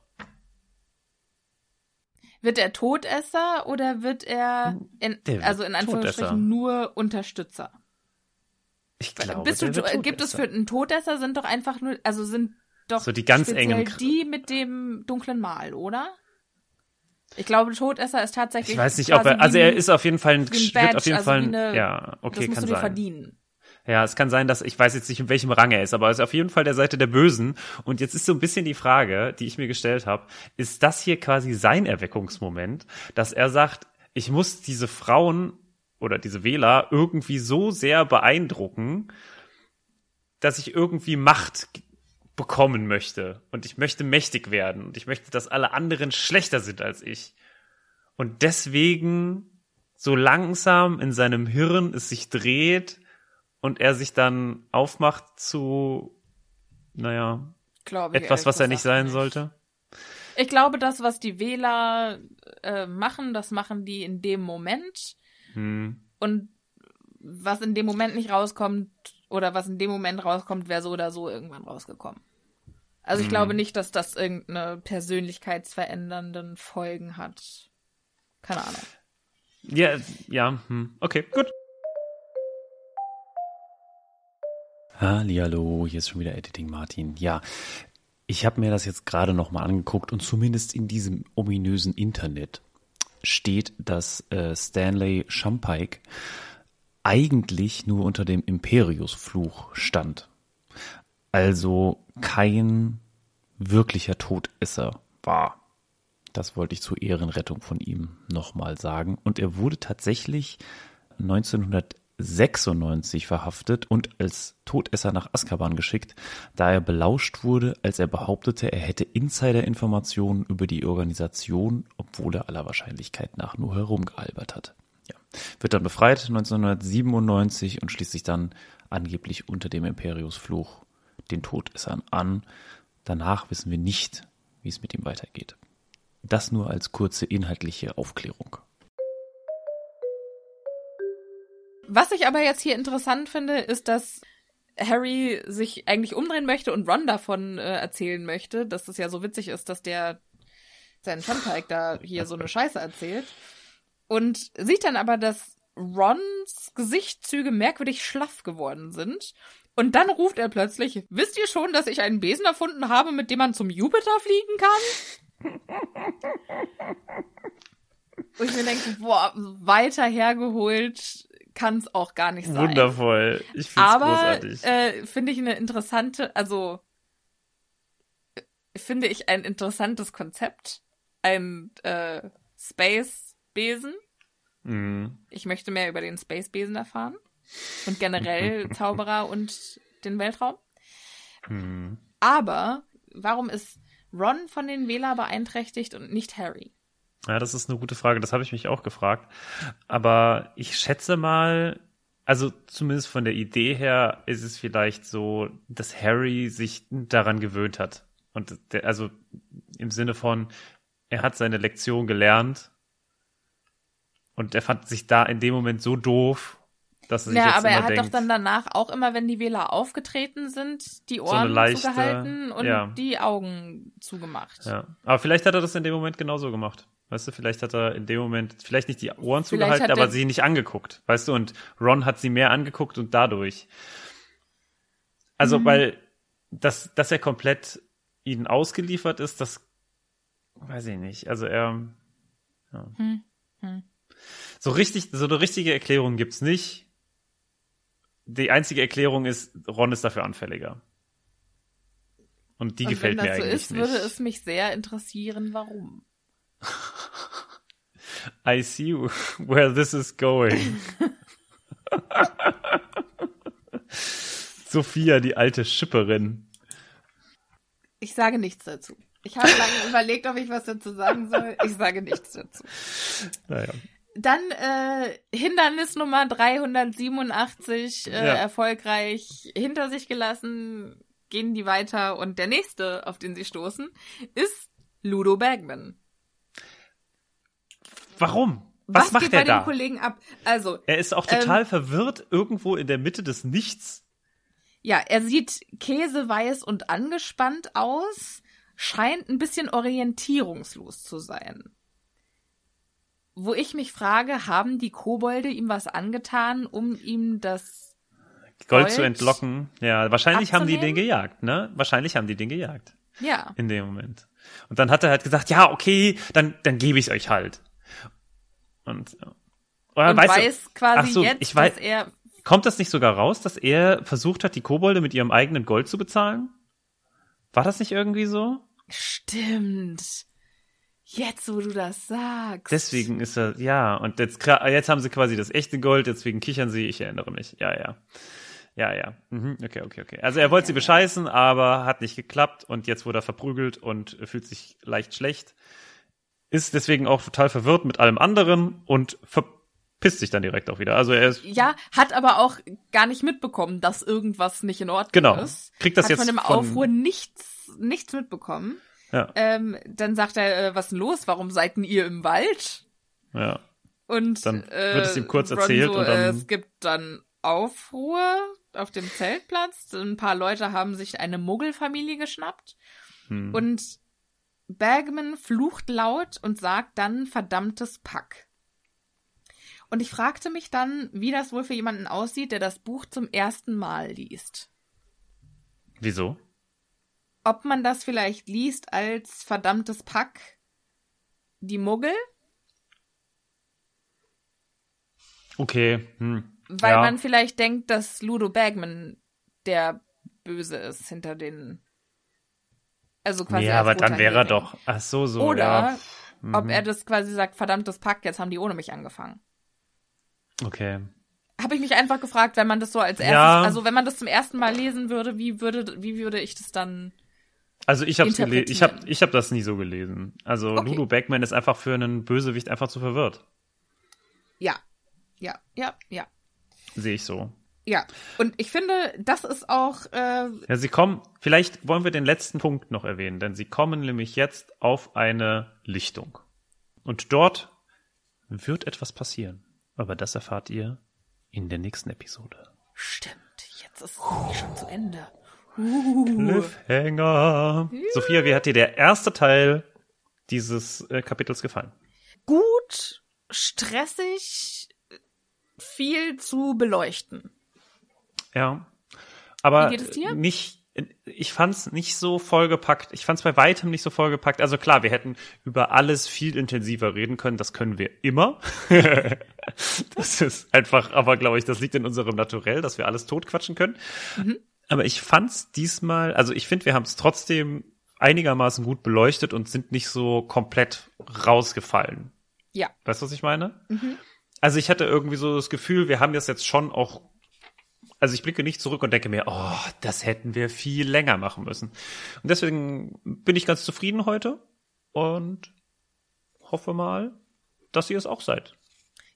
Wird er Todesser oder wird er in, wird also in Anführungsstrichen Todesser. nur Unterstützer? Ich glaube, Bist du, gibt es für einen Todesser sind doch einfach nur, also sind doch So die ganz engen die mit dem dunklen Mal, oder? Ich glaube, Todesser ist tatsächlich. Ich weiß nicht, ob er, also er ist auf jeden Fall ein, ein wird Badge, auf jeden also Fall ein, eine- ja, okay, das musst kann du dir sein. verdienen. Ja, es kann sein, dass ich weiß jetzt nicht, in welchem Rang er ist, aber er ist auf jeden Fall der Seite der Bösen. Und jetzt ist so ein bisschen die Frage, die ich mir gestellt habe, ist das hier quasi sein Erweckungsmoment, dass er sagt, ich muss diese Frauen oder diese Wähler irgendwie so sehr beeindrucken, dass ich irgendwie Macht bekommen möchte und ich möchte mächtig werden und ich möchte, dass alle anderen schlechter sind als ich. Und deswegen so langsam in seinem Hirn es sich dreht und er sich dann aufmacht zu, naja, Glaube etwas, was er nicht sein sollte. Ich glaube, das, was die Wähler äh, machen, das machen die in dem Moment. Hm. Und was in dem Moment nicht rauskommt, oder was in dem Moment rauskommt, wäre so oder so irgendwann rausgekommen. Also ich Hm. glaube nicht, dass das irgendeine persönlichkeitsverändernden Folgen hat. Keine Ahnung. Ja, ja, hm. okay, gut. Hallihallo, hier ist schon wieder Editing Martin. Ja, ich habe mir das jetzt gerade nochmal angeguckt und zumindest in diesem ominösen Internet steht, dass äh, Stanley Shumpike eigentlich nur unter dem Imperius-Fluch stand. Also kein wirklicher Todesser war. Das wollte ich zur Ehrenrettung von ihm nochmal sagen. Und er wurde tatsächlich 1996 verhaftet und als Todesser nach Azkaban geschickt, da er belauscht wurde, als er behauptete, er hätte Insider-Informationen über die Organisation, obwohl er aller Wahrscheinlichkeit nach nur herumgealbert hat. Ja. Wird dann befreit 1997 und schließt sich dann angeblich unter dem Imperius-Fluch den Todessern an. Danach wissen wir nicht, wie es mit ihm weitergeht. Das nur als kurze inhaltliche Aufklärung. Was ich aber jetzt hier interessant finde, ist, dass Harry sich eigentlich umdrehen möchte und Ron davon äh, erzählen möchte, dass es ja so witzig ist, dass der seinen Funpike da hier so eine Scheiße erzählt. Und sieht dann aber, dass Rons Gesichtszüge merkwürdig schlaff geworden sind. Und dann ruft er plötzlich, wisst ihr schon, dass ich einen Besen erfunden habe, mit dem man zum Jupiter fliegen kann? [laughs] Und ich mir denke, boah, weiter hergeholt kann es auch gar nicht sein. Wundervoll. Ich finde es Aber großartig. äh, finde ich eine interessante, also finde ich ein interessantes Konzept. Ein äh, Space-Besen. Mhm. Ich möchte mehr über den Space-Besen erfahren. Und generell [laughs] Zauberer und den Weltraum. Mhm. Aber warum ist Ron von den Wähler beeinträchtigt und nicht Harry? Ja, das ist eine gute Frage. Das habe ich mich auch gefragt. Aber ich schätze mal, also zumindest von der Idee her ist es vielleicht so, dass Harry sich daran gewöhnt hat. Und der, also im Sinne von, er hat seine Lektion gelernt und er fand sich da in dem Moment so doof, dass er sich Ja, jetzt aber immer er hat denkt, doch dann danach auch immer, wenn die Wähler aufgetreten sind, die Ohren leichte- zugehalten und ja. die Augen zugemacht. Ja, aber vielleicht hat er das in dem Moment genauso gemacht. Weißt du, vielleicht hat er in dem Moment vielleicht nicht die Ohren Vielleicht zugehalten, aber er- sie nicht angeguckt. Weißt du, und Ron hat sie mehr angeguckt und dadurch. Also, Mhm. weil, dass, dass er komplett ihnen ausgeliefert ist, das weiß ich nicht. Also er. Ja. Hm, hm. So richtig, so eine richtige Erklärung gibt's nicht. Die einzige Erklärung ist, Ron ist dafür anfälliger. Und die und gefällt wenn mir das so eigentlich ist, nicht. würde es mich sehr interessieren, warum. I see [laughs] where this is going. [laughs] Sophia, die alte Schipperin. Ich sage nichts dazu. Ich habe lange [laughs] überlegt, ob ich was dazu sagen soll. Ich sage nichts dazu. Naja. Dann äh, Hindernis Nummer 387 äh, Ja. erfolgreich hinter sich gelassen, gehen die weiter und der nächste, auf den sie stoßen, ist Ludo Bagman. Warum? Was, macht geht er bei da? dem Kollegen ab? Also, Er ist auch Ähm, total verwirrt irgendwo in der Mitte des Nichts. ja, er sieht käseweiß und angespannt aus, scheint ein bisschen orientierungslos zu sein. Wo ich mich frage, haben die Kobolde ihm was angetan, um ihm das Gold, Gold zu entlocken. Ja, wahrscheinlich haben die den abzunehmen? gejagt, ne? Wahrscheinlich haben die den gejagt. ja, In dem Moment. Und dann hat er halt gesagt, ja, okay, dann, dann gebe ich euch halt. Und, ja. Oder und weißt du- weiß quasi Ach so, jetzt, ich weiß, dass er Kommt das nicht sogar raus, dass er versucht hat, die Kobolde mit ihrem eigenen Gold zu bezahlen? War das nicht irgendwie so? Stimmt. Jetzt, wo du das sagst. Deswegen ist er, ja, und jetzt, jetzt haben sie quasi das echte Gold, deswegen kichern sie, ich erinnere mich. Ja, ja. Ja, ja. Mhm, okay, okay, okay. Also er wollte sie bescheißen, aber hat nicht geklappt und jetzt wurde er verprügelt und fühlt sich leicht schlecht. Ist deswegen auch total verwirrt mit allem anderen und verpisst sich dann direkt auch wieder. Also er ist, Ja, hat aber auch gar nicht mitbekommen, dass irgendwas nicht in Ordnung Genau. ist. Kriegt das hat jetzt von dem von- Aufruhr nichts, nichts mitbekommen. ja, Ähm, dann sagt er, äh, was ist denn los? Warum seid denn ihr im Wald? ja. Und Dann äh, wird es ihm kurz erzählt so, und dann- äh, es gibt dann Aufruhr auf dem Zeltplatz. Ein paar Leute haben sich eine Muggelfamilie geschnappt. Hm. Und Bagman flucht laut und sagt dann verdammtes Pack. Und ich fragte mich dann, wie das wohl für jemanden aussieht, der das Buch zum ersten Mal liest. Wieso? Ob man das vielleicht liest als verdammtes Pack die Muggel, Okay. Hm. weil ja. man vielleicht denkt, dass Ludo Bagman der Böse ist hinter den. Also quasi. ja, aber dann wäre er doch. Ach so, so. Oder ja. Mhm. ob er das quasi sagt, verdammtes Pack, jetzt haben die ohne mich angefangen. Okay. Habe ich mich einfach gefragt, wenn man das so als erstes, Ja. also wenn man das zum ersten Mal lesen würde, wie würde, wie würde ich das dann? Also ich gelesen. Ich hab, ich hab das nie so gelesen. Also Okay. Ludo Backman ist einfach für einen Bösewicht einfach zu verwirrt. Ja, ja, ja, ja, Sehe ich so. Ja. Und ich finde, das ist auch, äh, Ja, sie kommen, vielleicht wollen wir den letzten Punkt noch erwähnen, denn sie kommen nämlich jetzt auf eine Lichtung. Und dort wird etwas passieren. Aber das erfahrt ihr in der nächsten Episode. stimmt. Jetzt ist es schon zu Ende. Uh. Cliffhanger. Sophia, wie hat dir der erste Teil dieses äh, Kapitels gefallen? Gut, stressig, viel zu beleuchten. Ja. Aber nicht, ich fand's nicht so vollgepackt. Ich fand's bei weitem nicht so vollgepackt. Also klar, wir hätten über alles viel intensiver reden können. Das können wir immer. [laughs] das ist einfach, aber glaube ich, das liegt in unserem Naturell, dass wir alles totquatschen können. Mhm. Aber ich fand's diesmal, also ich finde, wir haben es trotzdem einigermaßen gut beleuchtet und sind nicht so komplett rausgefallen. Ja. Weißt du, was ich meine? Mhm. Also ich hatte irgendwie so das Gefühl, wir haben das jetzt schon auch Also ich blicke nicht zurück und denke mir, oh, das hätten wir viel länger machen müssen. Und deswegen bin ich ganz zufrieden heute und hoffe mal, dass ihr es auch seid.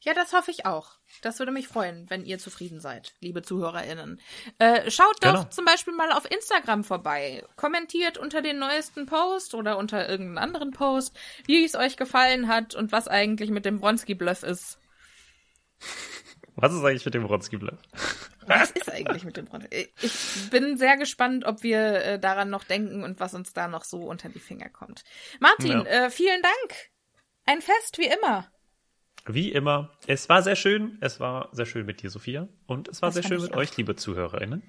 Ja, das hoffe ich auch. Das würde mich freuen, wenn ihr zufrieden seid, liebe ZuhörerInnen. Äh, schaut doch Genau. zum Beispiel mal auf Instagram vorbei. Kommentiert unter den neuesten Post oder unter irgendeinen anderen Post, wie es euch gefallen hat und was eigentlich mit dem Bronski-Bluff ist. Was ist eigentlich mit dem Wronski-Bluff? Was ist eigentlich mit dem Bronski? Ich bin sehr gespannt, ob wir äh, daran noch denken und was uns da noch so unter die Finger kommt. Martin, Ja. äh, vielen Dank. Ein Fest wie immer. Wie immer, es war sehr schön. Es war sehr schön mit dir, Sophia. Und es war Das sehr schön mit auch. euch, liebe ZuhörerInnen.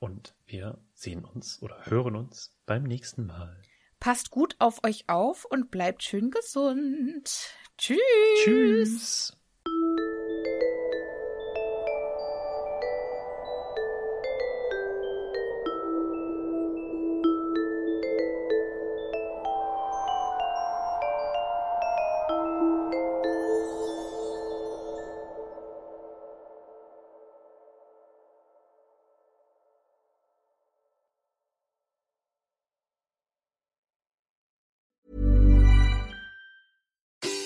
Und wir sehen uns oder hören uns beim nächsten Mal. Passt gut auf euch auf und bleibt schön gesund. Tschüss. Tschüss.